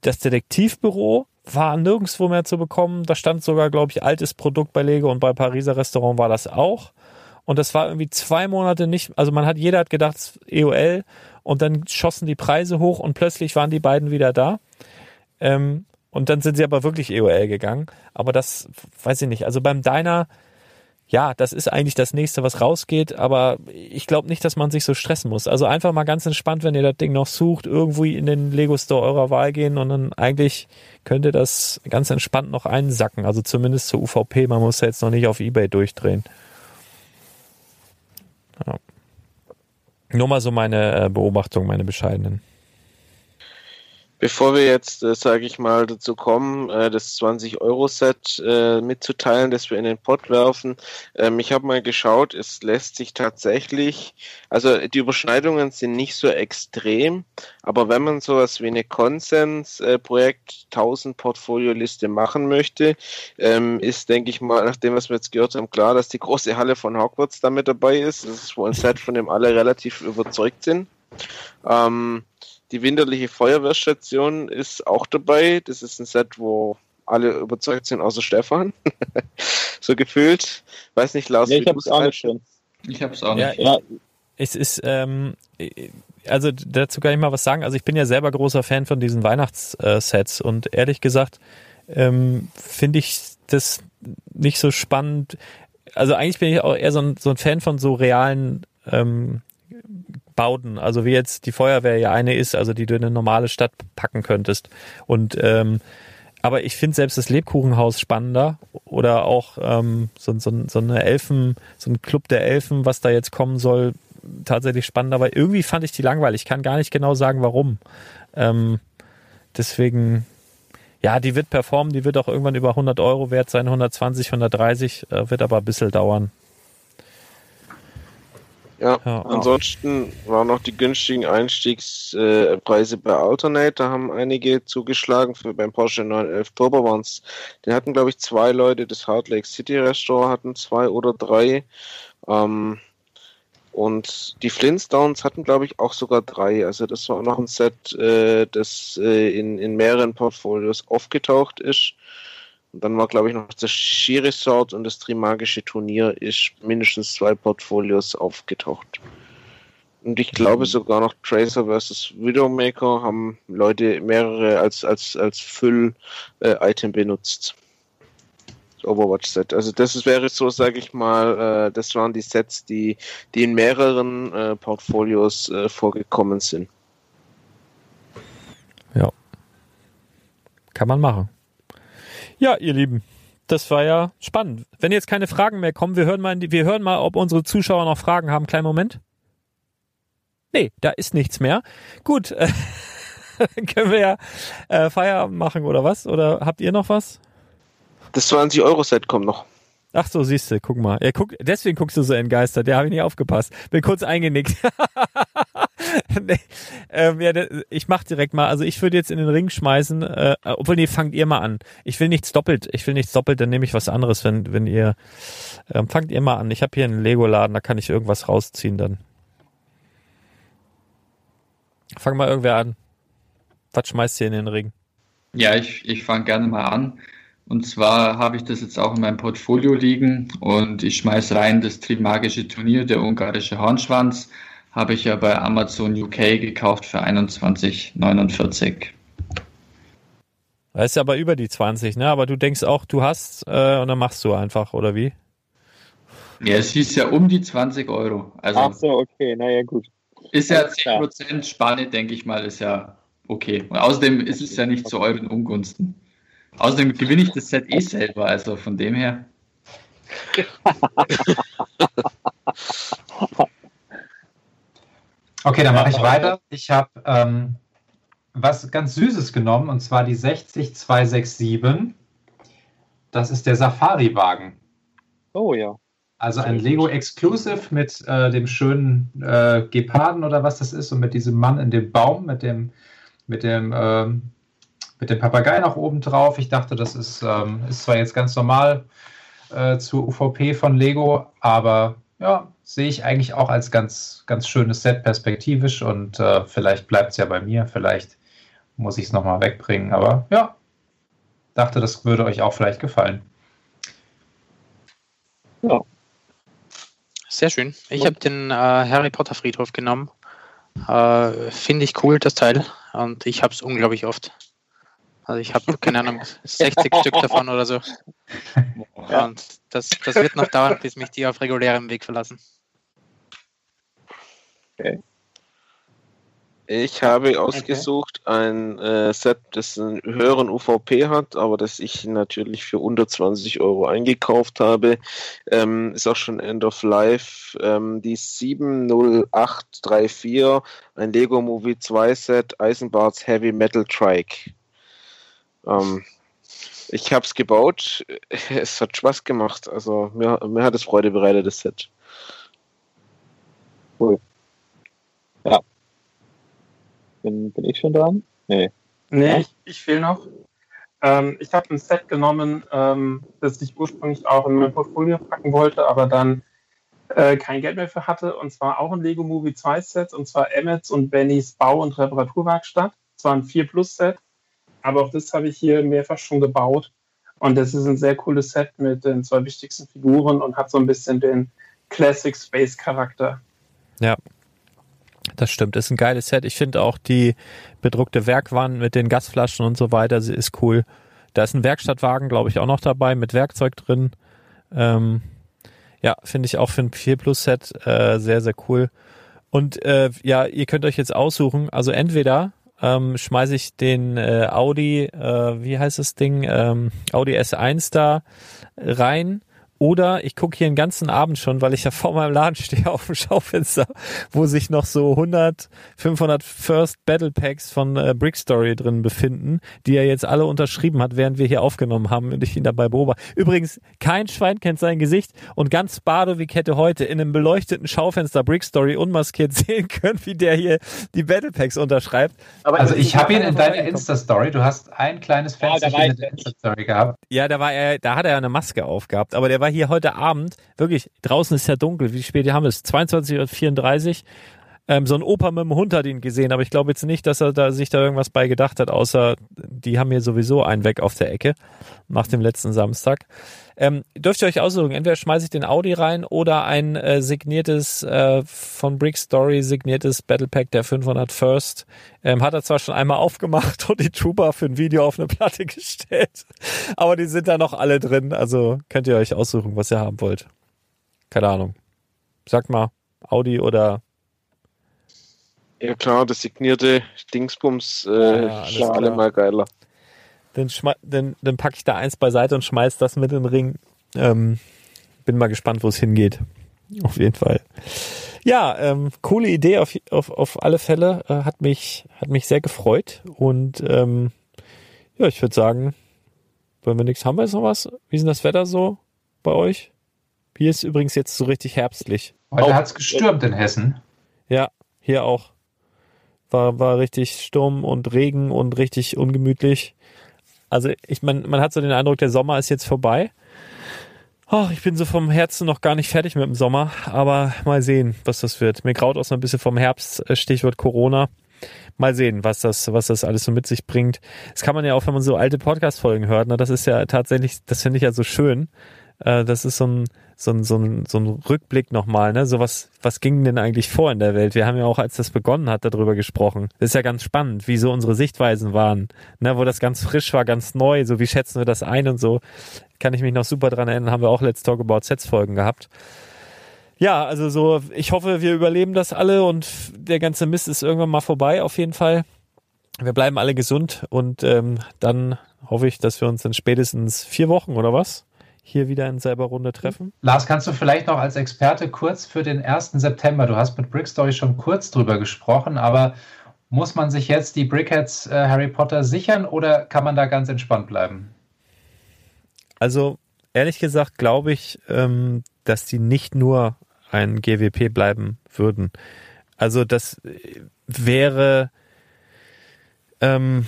das Detektivbüro war nirgendwo mehr zu bekommen. Da stand sogar, glaube ich, altes Produkt bei Lego und bei Pariser Restaurant war das auch. Und das war irgendwie zwei Monate nicht, also man hat, jeder hat gedacht, EOL und dann schossen die Preise hoch und plötzlich waren die beiden wieder da. Ähm, und dann sind sie aber wirklich EOL gegangen. Aber das weiß ich nicht. Also beim Diner, ja, das ist eigentlich das nächste, was rausgeht, aber ich glaube nicht, dass man sich so stressen muss. Also einfach mal ganz entspannt, wenn ihr das Ding noch sucht, irgendwo in den Lego Store eurer Wahl gehen und dann eigentlich könnte das ganz entspannt noch einsacken. Also zumindest zur UVP, man muss ja jetzt noch nicht auf Ebay durchdrehen. Ja. Nur mal so meine äh, Beobachtung, meine bescheidenen. Bevor wir jetzt, äh, sage ich mal, dazu kommen, äh, das 20-Euro-Set äh, mitzuteilen, das wir in den Pot werfen, ähm, ich habe mal geschaut, es lässt sich tatsächlich, also die Überschneidungen sind nicht so extrem, aber wenn man sowas wie eine Konsens-Projekt 1000 Portfolio-Liste machen möchte, ähm, ist, denke ich mal, nachdem was wir jetzt gehört haben, klar, dass die große Halle von Hogwarts damit dabei ist. Das ist wohl ein Set, von dem alle relativ überzeugt sind. Ähm, die winterliche Feuerwehrstation ist auch dabei. Das ist ein Set, wo alle überzeugt sind, außer Stefan. so gefühlt. Weiß nicht, Lars, Nee, ich hab's auch nicht schön. Ich habe es auch Ja, nicht. Ja, Es ist, ähm, also dazu kann ich mal was sagen. Also ich bin ja selber großer Fan von diesen Weihnachtssets und ehrlich gesagt ähm, finde ich das nicht so spannend. Also eigentlich bin ich auch eher so ein, so ein Fan von so realen ähm, Bauten, also wie jetzt die Feuerwehr ja eine ist, also die du in eine normale Stadt packen könntest. Und ähm, aber ich finde selbst das Lebkuchenhaus spannender oder auch ähm, so, so, so eine Elfen, so ein Club der Elfen, was da jetzt kommen soll, tatsächlich spannender, weil irgendwie fand ich die langweilig. Ich kann gar nicht genau sagen, warum. Ähm, deswegen, ja, die wird performen, die wird auch irgendwann über 100 Euro wert sein, 120, 130, äh, wird aber ein bisschen dauern. Ja, Ja. ansonsten waren noch die günstigen Einstiegspreise äh, Preise bei Alternate. Da haben einige zugeschlagen. Für beim Porsche 911 Turbo waren es, den hatten glaube ich zwei Leute. Das Hard Lake City Restaurant hatten zwei oder drei. Ähm, und die Flintstones hatten glaube ich auch sogar drei. Also das war noch ein Set, äh, das äh, in, in mehreren Portfolios aufgetaucht ist. Und dann war, glaube ich, noch das Skiresort und das Trimagische Turnier ist mindestens zwei Portfolios aufgetaucht. Und ich glaube sogar noch Tracer vs. Widowmaker haben Leute mehrere als, als, als Füll-Item benutzt. Das Overwatch-Set. Also das wäre so, sage ich mal, äh, das waren die Sets, die, die in mehreren äh, Portfolios äh, vorgekommen sind. Ja. Kann man machen. Ja, ihr Lieben, das war ja spannend. Wenn jetzt keine Fragen mehr kommen, wir hören mal, die, wir hören mal, ob unsere Zuschauer noch Fragen haben. Kleinen Moment. Nee, da ist nichts mehr. Gut, äh, können wir ja äh, Feierabend machen oder was? Oder habt ihr noch was? Das 20-Euro-Set kommt noch. Ach so, siehst du, guck mal. Er guck, deswegen guckst du so entgeistert. Der habe ich nicht aufgepasst. Bin kurz eingenickt. nee, ähm, ja, ich mach direkt mal. Also ich würde jetzt in den Ring schmeißen. Äh, obwohl, nee, fangt ihr mal an. Ich will nichts doppelt. Ich will nichts doppelt. Dann nehme ich was anderes, wenn wenn ihr ähm, fangt ihr mal an. Ich habe hier einen Lego-Laden. Da kann ich irgendwas rausziehen dann. Fang mal irgendwer an. Was schmeißt ihr in den Ring? Ja, ich, ich fange gerne mal an. Und zwar habe ich das jetzt auch in meinem Portfolio liegen und ich schmeiß rein das Trimagische Turnier, der ungarische Hornschwanz, habe ich ja bei Amazon UK gekauft für 21,49. Das ist aber über die 20, ne? Aber du denkst auch, du hast äh, und dann machst du einfach, oder wie? Ja, es hieß ja um die 20 Euro. Also Ach so, okay, naja, gut. ist ja alles klar. 10% Spanne, denke ich mal, ist ja okay. Und außerdem ist es ja nicht zu euren Ungunsten. Außerdem gewinne ich das Set eh selber, also von dem her. Okay, dann mache ich weiter. Ich habe ähm, was ganz Süßes genommen und zwar die 60267. Das ist der Safari-Wagen. Oh ja. Also ein Lego Exclusive mit äh, dem schönen äh, Geparden oder was das ist und mit diesem Mann in dem Baum, mit dem, mit dem, ähm, mit dem Papagei noch oben drauf. Ich dachte, das ist, ähm, ist zwar jetzt ganz normal äh, zur UVP von Lego, aber ja, sehe ich eigentlich auch als ganz, ganz schönes Set perspektivisch und äh, vielleicht bleibt es ja bei mir, vielleicht muss ich es nochmal wegbringen, aber ja, dachte, das würde euch auch vielleicht gefallen. Sehr schön. Ich habe den äh, Harry Potter Friedhof genommen. Äh, Finde ich cool, das Teil. Und ich habe es unglaublich oft. Also ich habe, keine Ahnung, 60 Stück davon oder so. Und das, das wird noch dauern, bis mich die auf regulärem Weg verlassen. Okay. Ich habe ausgesucht ein äh, Set, das einen höheren UVP hat, aber das ich natürlich für unter 20 Euro eingekauft habe. Ähm, ist auch schon End of Life. Ähm, die 70834, ein Lego Movie 2 Set, Eisenbarts Heavy Metal Trike. Ähm, ich habe es gebaut. Es hat Spaß gemacht. Also mir, mir hat es Freude bereitet, das Set. Cool. Bin, bin ich schon dran? Nee. Nee, Ja? ich, ich fehle noch. Ähm, ich habe ein Set genommen, ähm, das ich ursprünglich auch in mein Portfolio packen wollte, aber dann äh, kein Geld mehr für hatte. Und zwar auch ein Lego Movie 2 Set, und zwar Emmets und Bennys Bau- und Reparaturwerkstatt. Zwar ein 4 Plus Set, aber auch das habe ich hier mehrfach schon gebaut. Und das ist ein sehr cooles Set mit den zwei wichtigsten Figuren und hat so ein bisschen den Classic Space Charakter. Ja. Das stimmt, ist ein geiles Set. Ich finde auch die bedruckte Werkwand mit den Gasflaschen und so weiter, sie ist cool. Da ist ein Werkstattwagen, glaube ich, auch noch dabei mit Werkzeug drin. Ähm, ja, finde ich auch für ein 4 Plus Set äh, sehr, sehr cool. Und äh, ja, ihr könnt euch jetzt aussuchen, also entweder ähm, schmeiße ich den äh, Audi, äh, wie heißt das Ding, ähm, Audi S1 da rein oder ich gucke hier den ganzen Abend schon, weil ich ja vor meinem Laden stehe auf dem Schaufenster, wo sich noch so 100, 500 First Battle Packs von äh, Brick Story drin befinden, die er jetzt alle unterschrieben hat, während wir hier aufgenommen haben und ich ihn dabei beobachte. Übrigens, kein Schwein kennt sein Gesicht und ganz Bado wie Kette heute in einem beleuchteten Schaufenster Brick Story unmaskiert sehen können, wie der hier die Battle Packs unterschreibt. Also ich habe ihn in deiner Insta-Story, du hast ein kleines Fenster ich in der Insta-Story gehabt. Ja, da war er, da hat er eine Maske aufgehabt, aber der war hier heute Abend, wirklich, draußen ist ja dunkel, wie spät haben wir es? 22.34 Uhr. Ähm, so ein Opa mit dem Hund hat ihn gesehen, aber ich glaube jetzt nicht, dass er da sich da irgendwas bei gedacht hat, außer die haben hier sowieso einen weg auf der Ecke nach dem letzten Samstag. Ähm, dürft ihr euch aussuchen, entweder schmeiße ich den Audi rein oder ein äh, signiertes, äh, von Brick Story signiertes Battle Pack der 500 First. Ähm, hat er zwar schon einmal aufgemacht und die Trooper für ein Video auf eine Platte gestellt, aber die sind da noch alle drin, also könnt ihr euch aussuchen, was ihr haben wollt. Keine Ahnung. Sagt mal, Audi oder Ja klar, das signierte Dingsbums äh, Ja, alles ist alle klar. mal geiler. dann, dann, dann packe ich da eins beiseite und schmeiß das mit in den Ring. Ähm, bin mal gespannt, wo es hingeht. Auf jeden Fall. Ja, ähm, coole Idee auf, auf, auf alle Fälle. Äh, hat mich hat mich sehr gefreut und ähm, ja, ich würde sagen, wenn wir nichts haben, wir jetzt noch was. Wie ist denn das Wetter so bei euch? Hier ist übrigens jetzt so richtig herbstlich. Heute hat es gestürmt in Hessen. Ja, hier auch. War, war richtig Sturm und Regen und richtig ungemütlich. Also ich meine, man hat so den Eindruck, der Sommer ist jetzt vorbei. Oh, ich bin so vom Herzen noch gar nicht fertig mit dem Sommer, aber mal sehen, was das wird. Mir graut auch so ein bisschen vom Herbst, äh, Stichwort Corona. Mal sehen, was das, was das alles so mit sich bringt. Das kann man ja auch, wenn man so alte Podcast-Folgen hört. Ne? Das ist ja tatsächlich, das finde ich ja so schön. Äh, das ist so ein, so ein, so ein, so ein Rückblick nochmal, ne? So was, was ging denn eigentlich vor in der Welt? Wir haben ja auch, als das begonnen hat, darüber gesprochen. Das ist ja ganz spannend, wie so unsere Sichtweisen waren, ne? Wo das ganz frisch war, ganz neu, so wie schätzen wir das ein und so. Kann ich mich noch super dran erinnern, haben wir auch Let's Talk About Sets Folgen gehabt. Ja, also so, ich hoffe, wir überleben das alle und der ganze Mist ist irgendwann mal vorbei, auf jeden Fall. Wir bleiben alle gesund und ähm, dann hoffe ich, dass wir uns in spätestens vier Wochen oder was hier wieder in selber Runde treffen. Lars, kannst du vielleicht noch als Experte kurz für den 1. September, du hast mit Brick Story schon kurz drüber gesprochen, aber muss man sich jetzt die Brickheads äh, Harry Potter sichern oder kann man da ganz entspannt bleiben? Also ehrlich gesagt glaube ich, ähm, dass die nicht nur ein GWP bleiben würden. Also das äh, wäre ähm,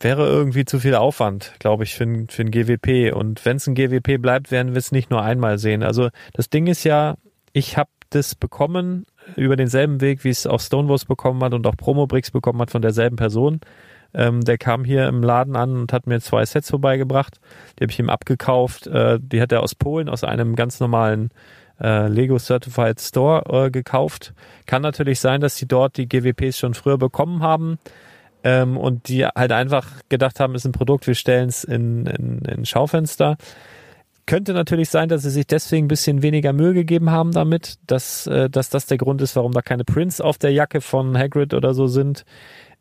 wäre irgendwie zu viel Aufwand, glaube ich, für ein, für ein GWP. Und wenn es ein GWP bleibt, werden wir es nicht nur einmal sehen. Also das Ding ist ja, ich habe das bekommen über denselben Weg, wie es auch Stonewalls bekommen hat und auch Promobricks bekommen hat von derselben Person. Ähm, der kam hier im Laden an und hat mir zwei Sets vorbeigebracht. Die habe ich ihm abgekauft. Äh, die hat er aus Polen, aus einem ganz normalen äh, Lego Certified Store äh, gekauft. Kann natürlich sein, dass sie dort die GWPs schon früher bekommen haben. Ähm, und die halt einfach gedacht haben, ist ein Produkt, wir stellen es in, in, in Schaufenster. Könnte natürlich sein, dass sie sich deswegen ein bisschen weniger Mühe gegeben haben damit, dass, äh, dass das der Grund ist, warum da keine Prints auf der Jacke von Hagrid oder so sind.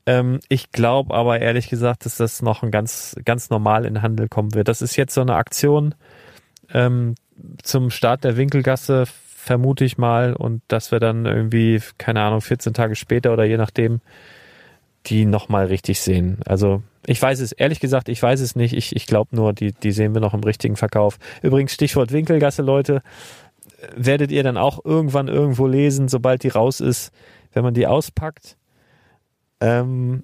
Ähm, ich glaube aber ehrlich gesagt, dass das noch ein ganz, ganz normal in Handel kommen wird. Das ist jetzt so eine Aktion ähm, zum Start der Winkelgasse, vermute ich mal, und dass wir dann irgendwie, keine Ahnung, 14 Tage später oder je nachdem, die nochmal richtig sehen. Also ich weiß es, ehrlich gesagt, ich weiß es nicht. Ich, ich glaube nur, die, die sehen wir noch im richtigen Verkauf. Übrigens, Stichwort Winkelgasse, Leute, werdet ihr dann auch irgendwann irgendwo lesen, sobald die raus ist, wenn man die auspackt. Ähm,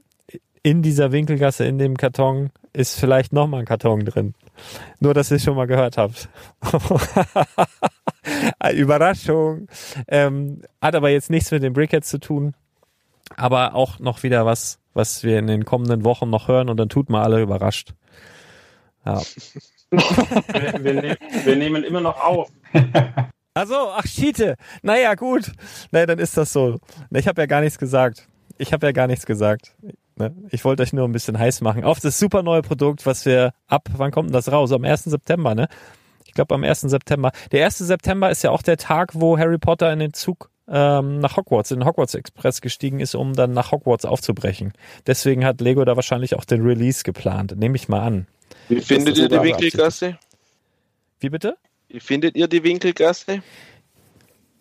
in dieser Winkelgasse, in dem Karton, ist vielleicht nochmal ein Karton drin. Nur, dass ihr es schon mal gehört habt. Überraschung. Ähm, hat aber jetzt nichts mit den Brickheads zu tun. Aber auch noch wieder was, was wir in den kommenden Wochen noch hören und dann tut mal alle überrascht. Ja. Wir, wir, nehmen, wir nehmen immer noch auf. Also, ach Schiete. Naja, gut. Naja, dann ist das so. Ich habe ja gar nichts gesagt. Ich habe ja gar nichts gesagt. Ne? Ich wollte euch nur ein bisschen heiß machen auf das super neue Produkt, was wir ab, wann kommt denn das raus? Am 1. September, ne? Ich glaube am 1. September. Der 1. September ist ja auch der Tag, wo Harry Potter in den Zug ähm, nach Hogwarts, in den Hogwarts Express gestiegen ist, um dann nach Hogwarts aufzubrechen. Deswegen hat Lego da wahrscheinlich auch den Release geplant. Nehme ich mal an. Wie findet ihr die Winkelgasse? Wie bitte? Wie findet ihr die Winkelgasse?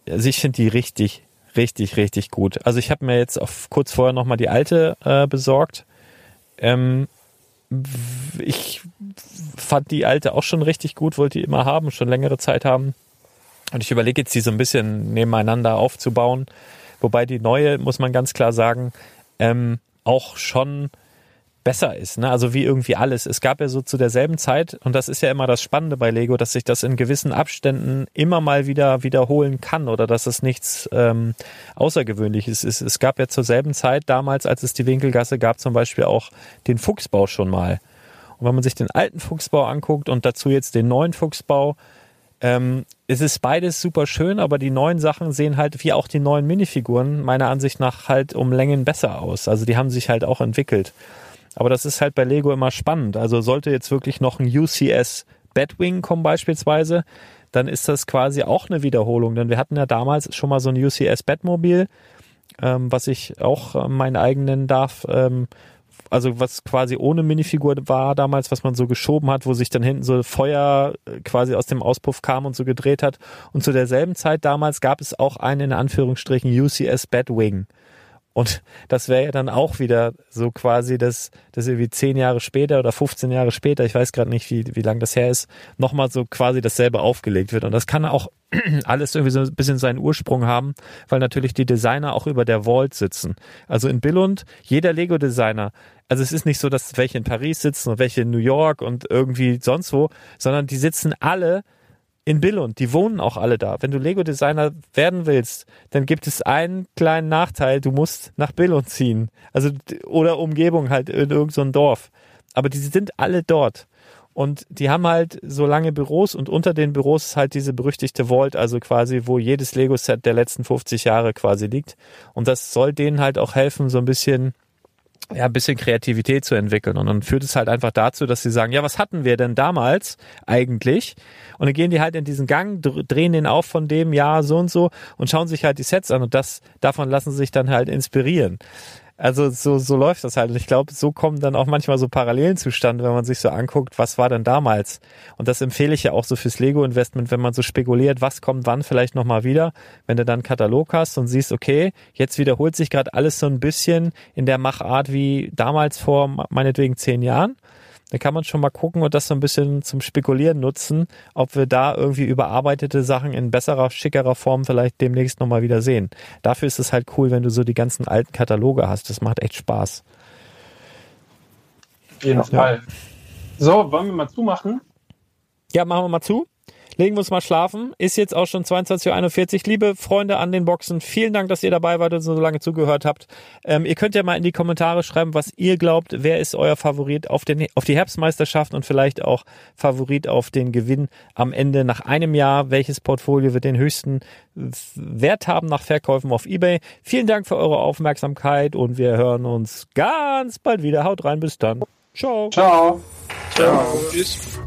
Also ich finde die richtig, richtig, richtig gut. Also ich habe mir jetzt auf, kurz vorher nochmal die alte äh, besorgt. Ähm, ich fand die alte auch schon richtig gut, wollte die immer haben, schon längere Zeit haben. Und ich überlege jetzt, die so ein bisschen nebeneinander aufzubauen. Wobei die neue, muss man ganz klar sagen, ähm, auch schon besser ist. Ne? Also wie irgendwie alles. Es gab ja so zu derselben Zeit, und das ist ja immer das Spannende bei Lego, dass sich das in gewissen Abständen immer mal wieder wiederholen kann oder dass es nichts ähm, Außergewöhnliches ist. Es gab ja zur selben Zeit damals, als es die Winkelgasse gab, zum Beispiel auch den Fuchsbau schon mal. Und wenn man sich den alten Fuchsbau anguckt und dazu jetzt den neuen Fuchsbau, ähm, es ist beides super schön, aber die neuen Sachen sehen halt, wie auch die neuen Minifiguren, meiner Ansicht nach halt um Längen besser aus. Also die haben sich halt auch entwickelt. Aber das ist halt bei Lego immer spannend. Also sollte jetzt wirklich noch ein UCS Batwing kommen beispielsweise, dann ist das quasi auch eine Wiederholung. Denn wir hatten ja damals schon mal so ein UCS Batmobil, ähm, was ich auch äh, meinen eigenen darf. Ähm, also was quasi ohne Minifigur war damals, was man so geschoben hat, wo sich dann hinten so Feuer äh, quasi aus dem Auspuff kam und so gedreht hat. Und zu derselben Zeit damals gab es auch einen in Anführungsstrichen UCS Batwing. Und das wäre ja dann auch wieder so quasi, dass, dass irgendwie zehn Jahre später oder 15 Jahre später, ich weiß gerade nicht, wie, wie lang das her ist, nochmal so quasi dasselbe aufgelegt wird. Und das kann auch alles irgendwie so ein bisschen seinen Ursprung haben, weil natürlich die Designer auch über der Vault sitzen. Also in Billund, jeder Lego-Designer, also es ist nicht so, dass welche in Paris sitzen und welche in New York und irgendwie sonst wo, sondern die sitzen alle in Billund, die wohnen auch alle da. Wenn du Lego-Designer werden willst, dann gibt es einen kleinen Nachteil, du musst nach Billund ziehen. Also, oder Umgebung halt in irgendein so Dorf. Aber die sind alle dort. Und die haben halt so lange Büros und unter den Büros ist halt diese berüchtigte Vault, also quasi, wo jedes Lego-Set der letzten 50 Jahre quasi liegt. Und das soll denen halt auch helfen, so ein bisschen ja, ein bisschen Kreativität zu entwickeln. Und dann führt es halt einfach dazu, dass sie sagen, ja, was hatten wir denn damals eigentlich? Und dann gehen die halt in diesen Gang, drehen den auf von dem Jahr so und so und schauen sich halt die Sets an und das, davon lassen sie sich dann halt inspirieren. Also so, so läuft das halt. Und ich glaube, so kommen dann auch manchmal so Parallelen zustande, wenn man sich so anguckt, was war denn damals. Und das empfehle ich ja auch so fürs Lego-Investment, wenn man so spekuliert, was kommt wann vielleicht nochmal wieder. Wenn du dann einen Katalog hast und siehst, okay, jetzt wiederholt sich gerade alles so ein bisschen in der Machart wie damals vor meinetwegen zehn Jahren dann kann man schon mal gucken und das so ein bisschen zum Spekulieren nutzen, ob wir da irgendwie überarbeitete Sachen in besserer, schickerer Form vielleicht demnächst nochmal wieder sehen. Dafür ist es halt cool, wenn du so die ganzen alten Kataloge hast. Das macht echt Spaß. Auf jeden Fall. So, wollen wir mal zumachen? Ja, machen wir mal zu. Legen wir uns mal schlafen. Ist jetzt auch schon 22.41 Uhr. Liebe Freunde an den Boxen, vielen Dank, dass ihr dabei wart und so lange zugehört habt. Ähm, ihr könnt ja mal in die Kommentare schreiben, was ihr glaubt, wer ist euer Favorit auf, den, auf die Herbstmeisterschaft und vielleicht auch Favorit auf den Gewinn am Ende nach einem Jahr. Welches Portfolio wird den höchsten Wert haben nach Verkäufen auf Ebay? Vielen Dank für eure Aufmerksamkeit und wir hören uns ganz bald wieder. Haut rein, bis dann. Ciao. Ciao. Ciao. Tschüss.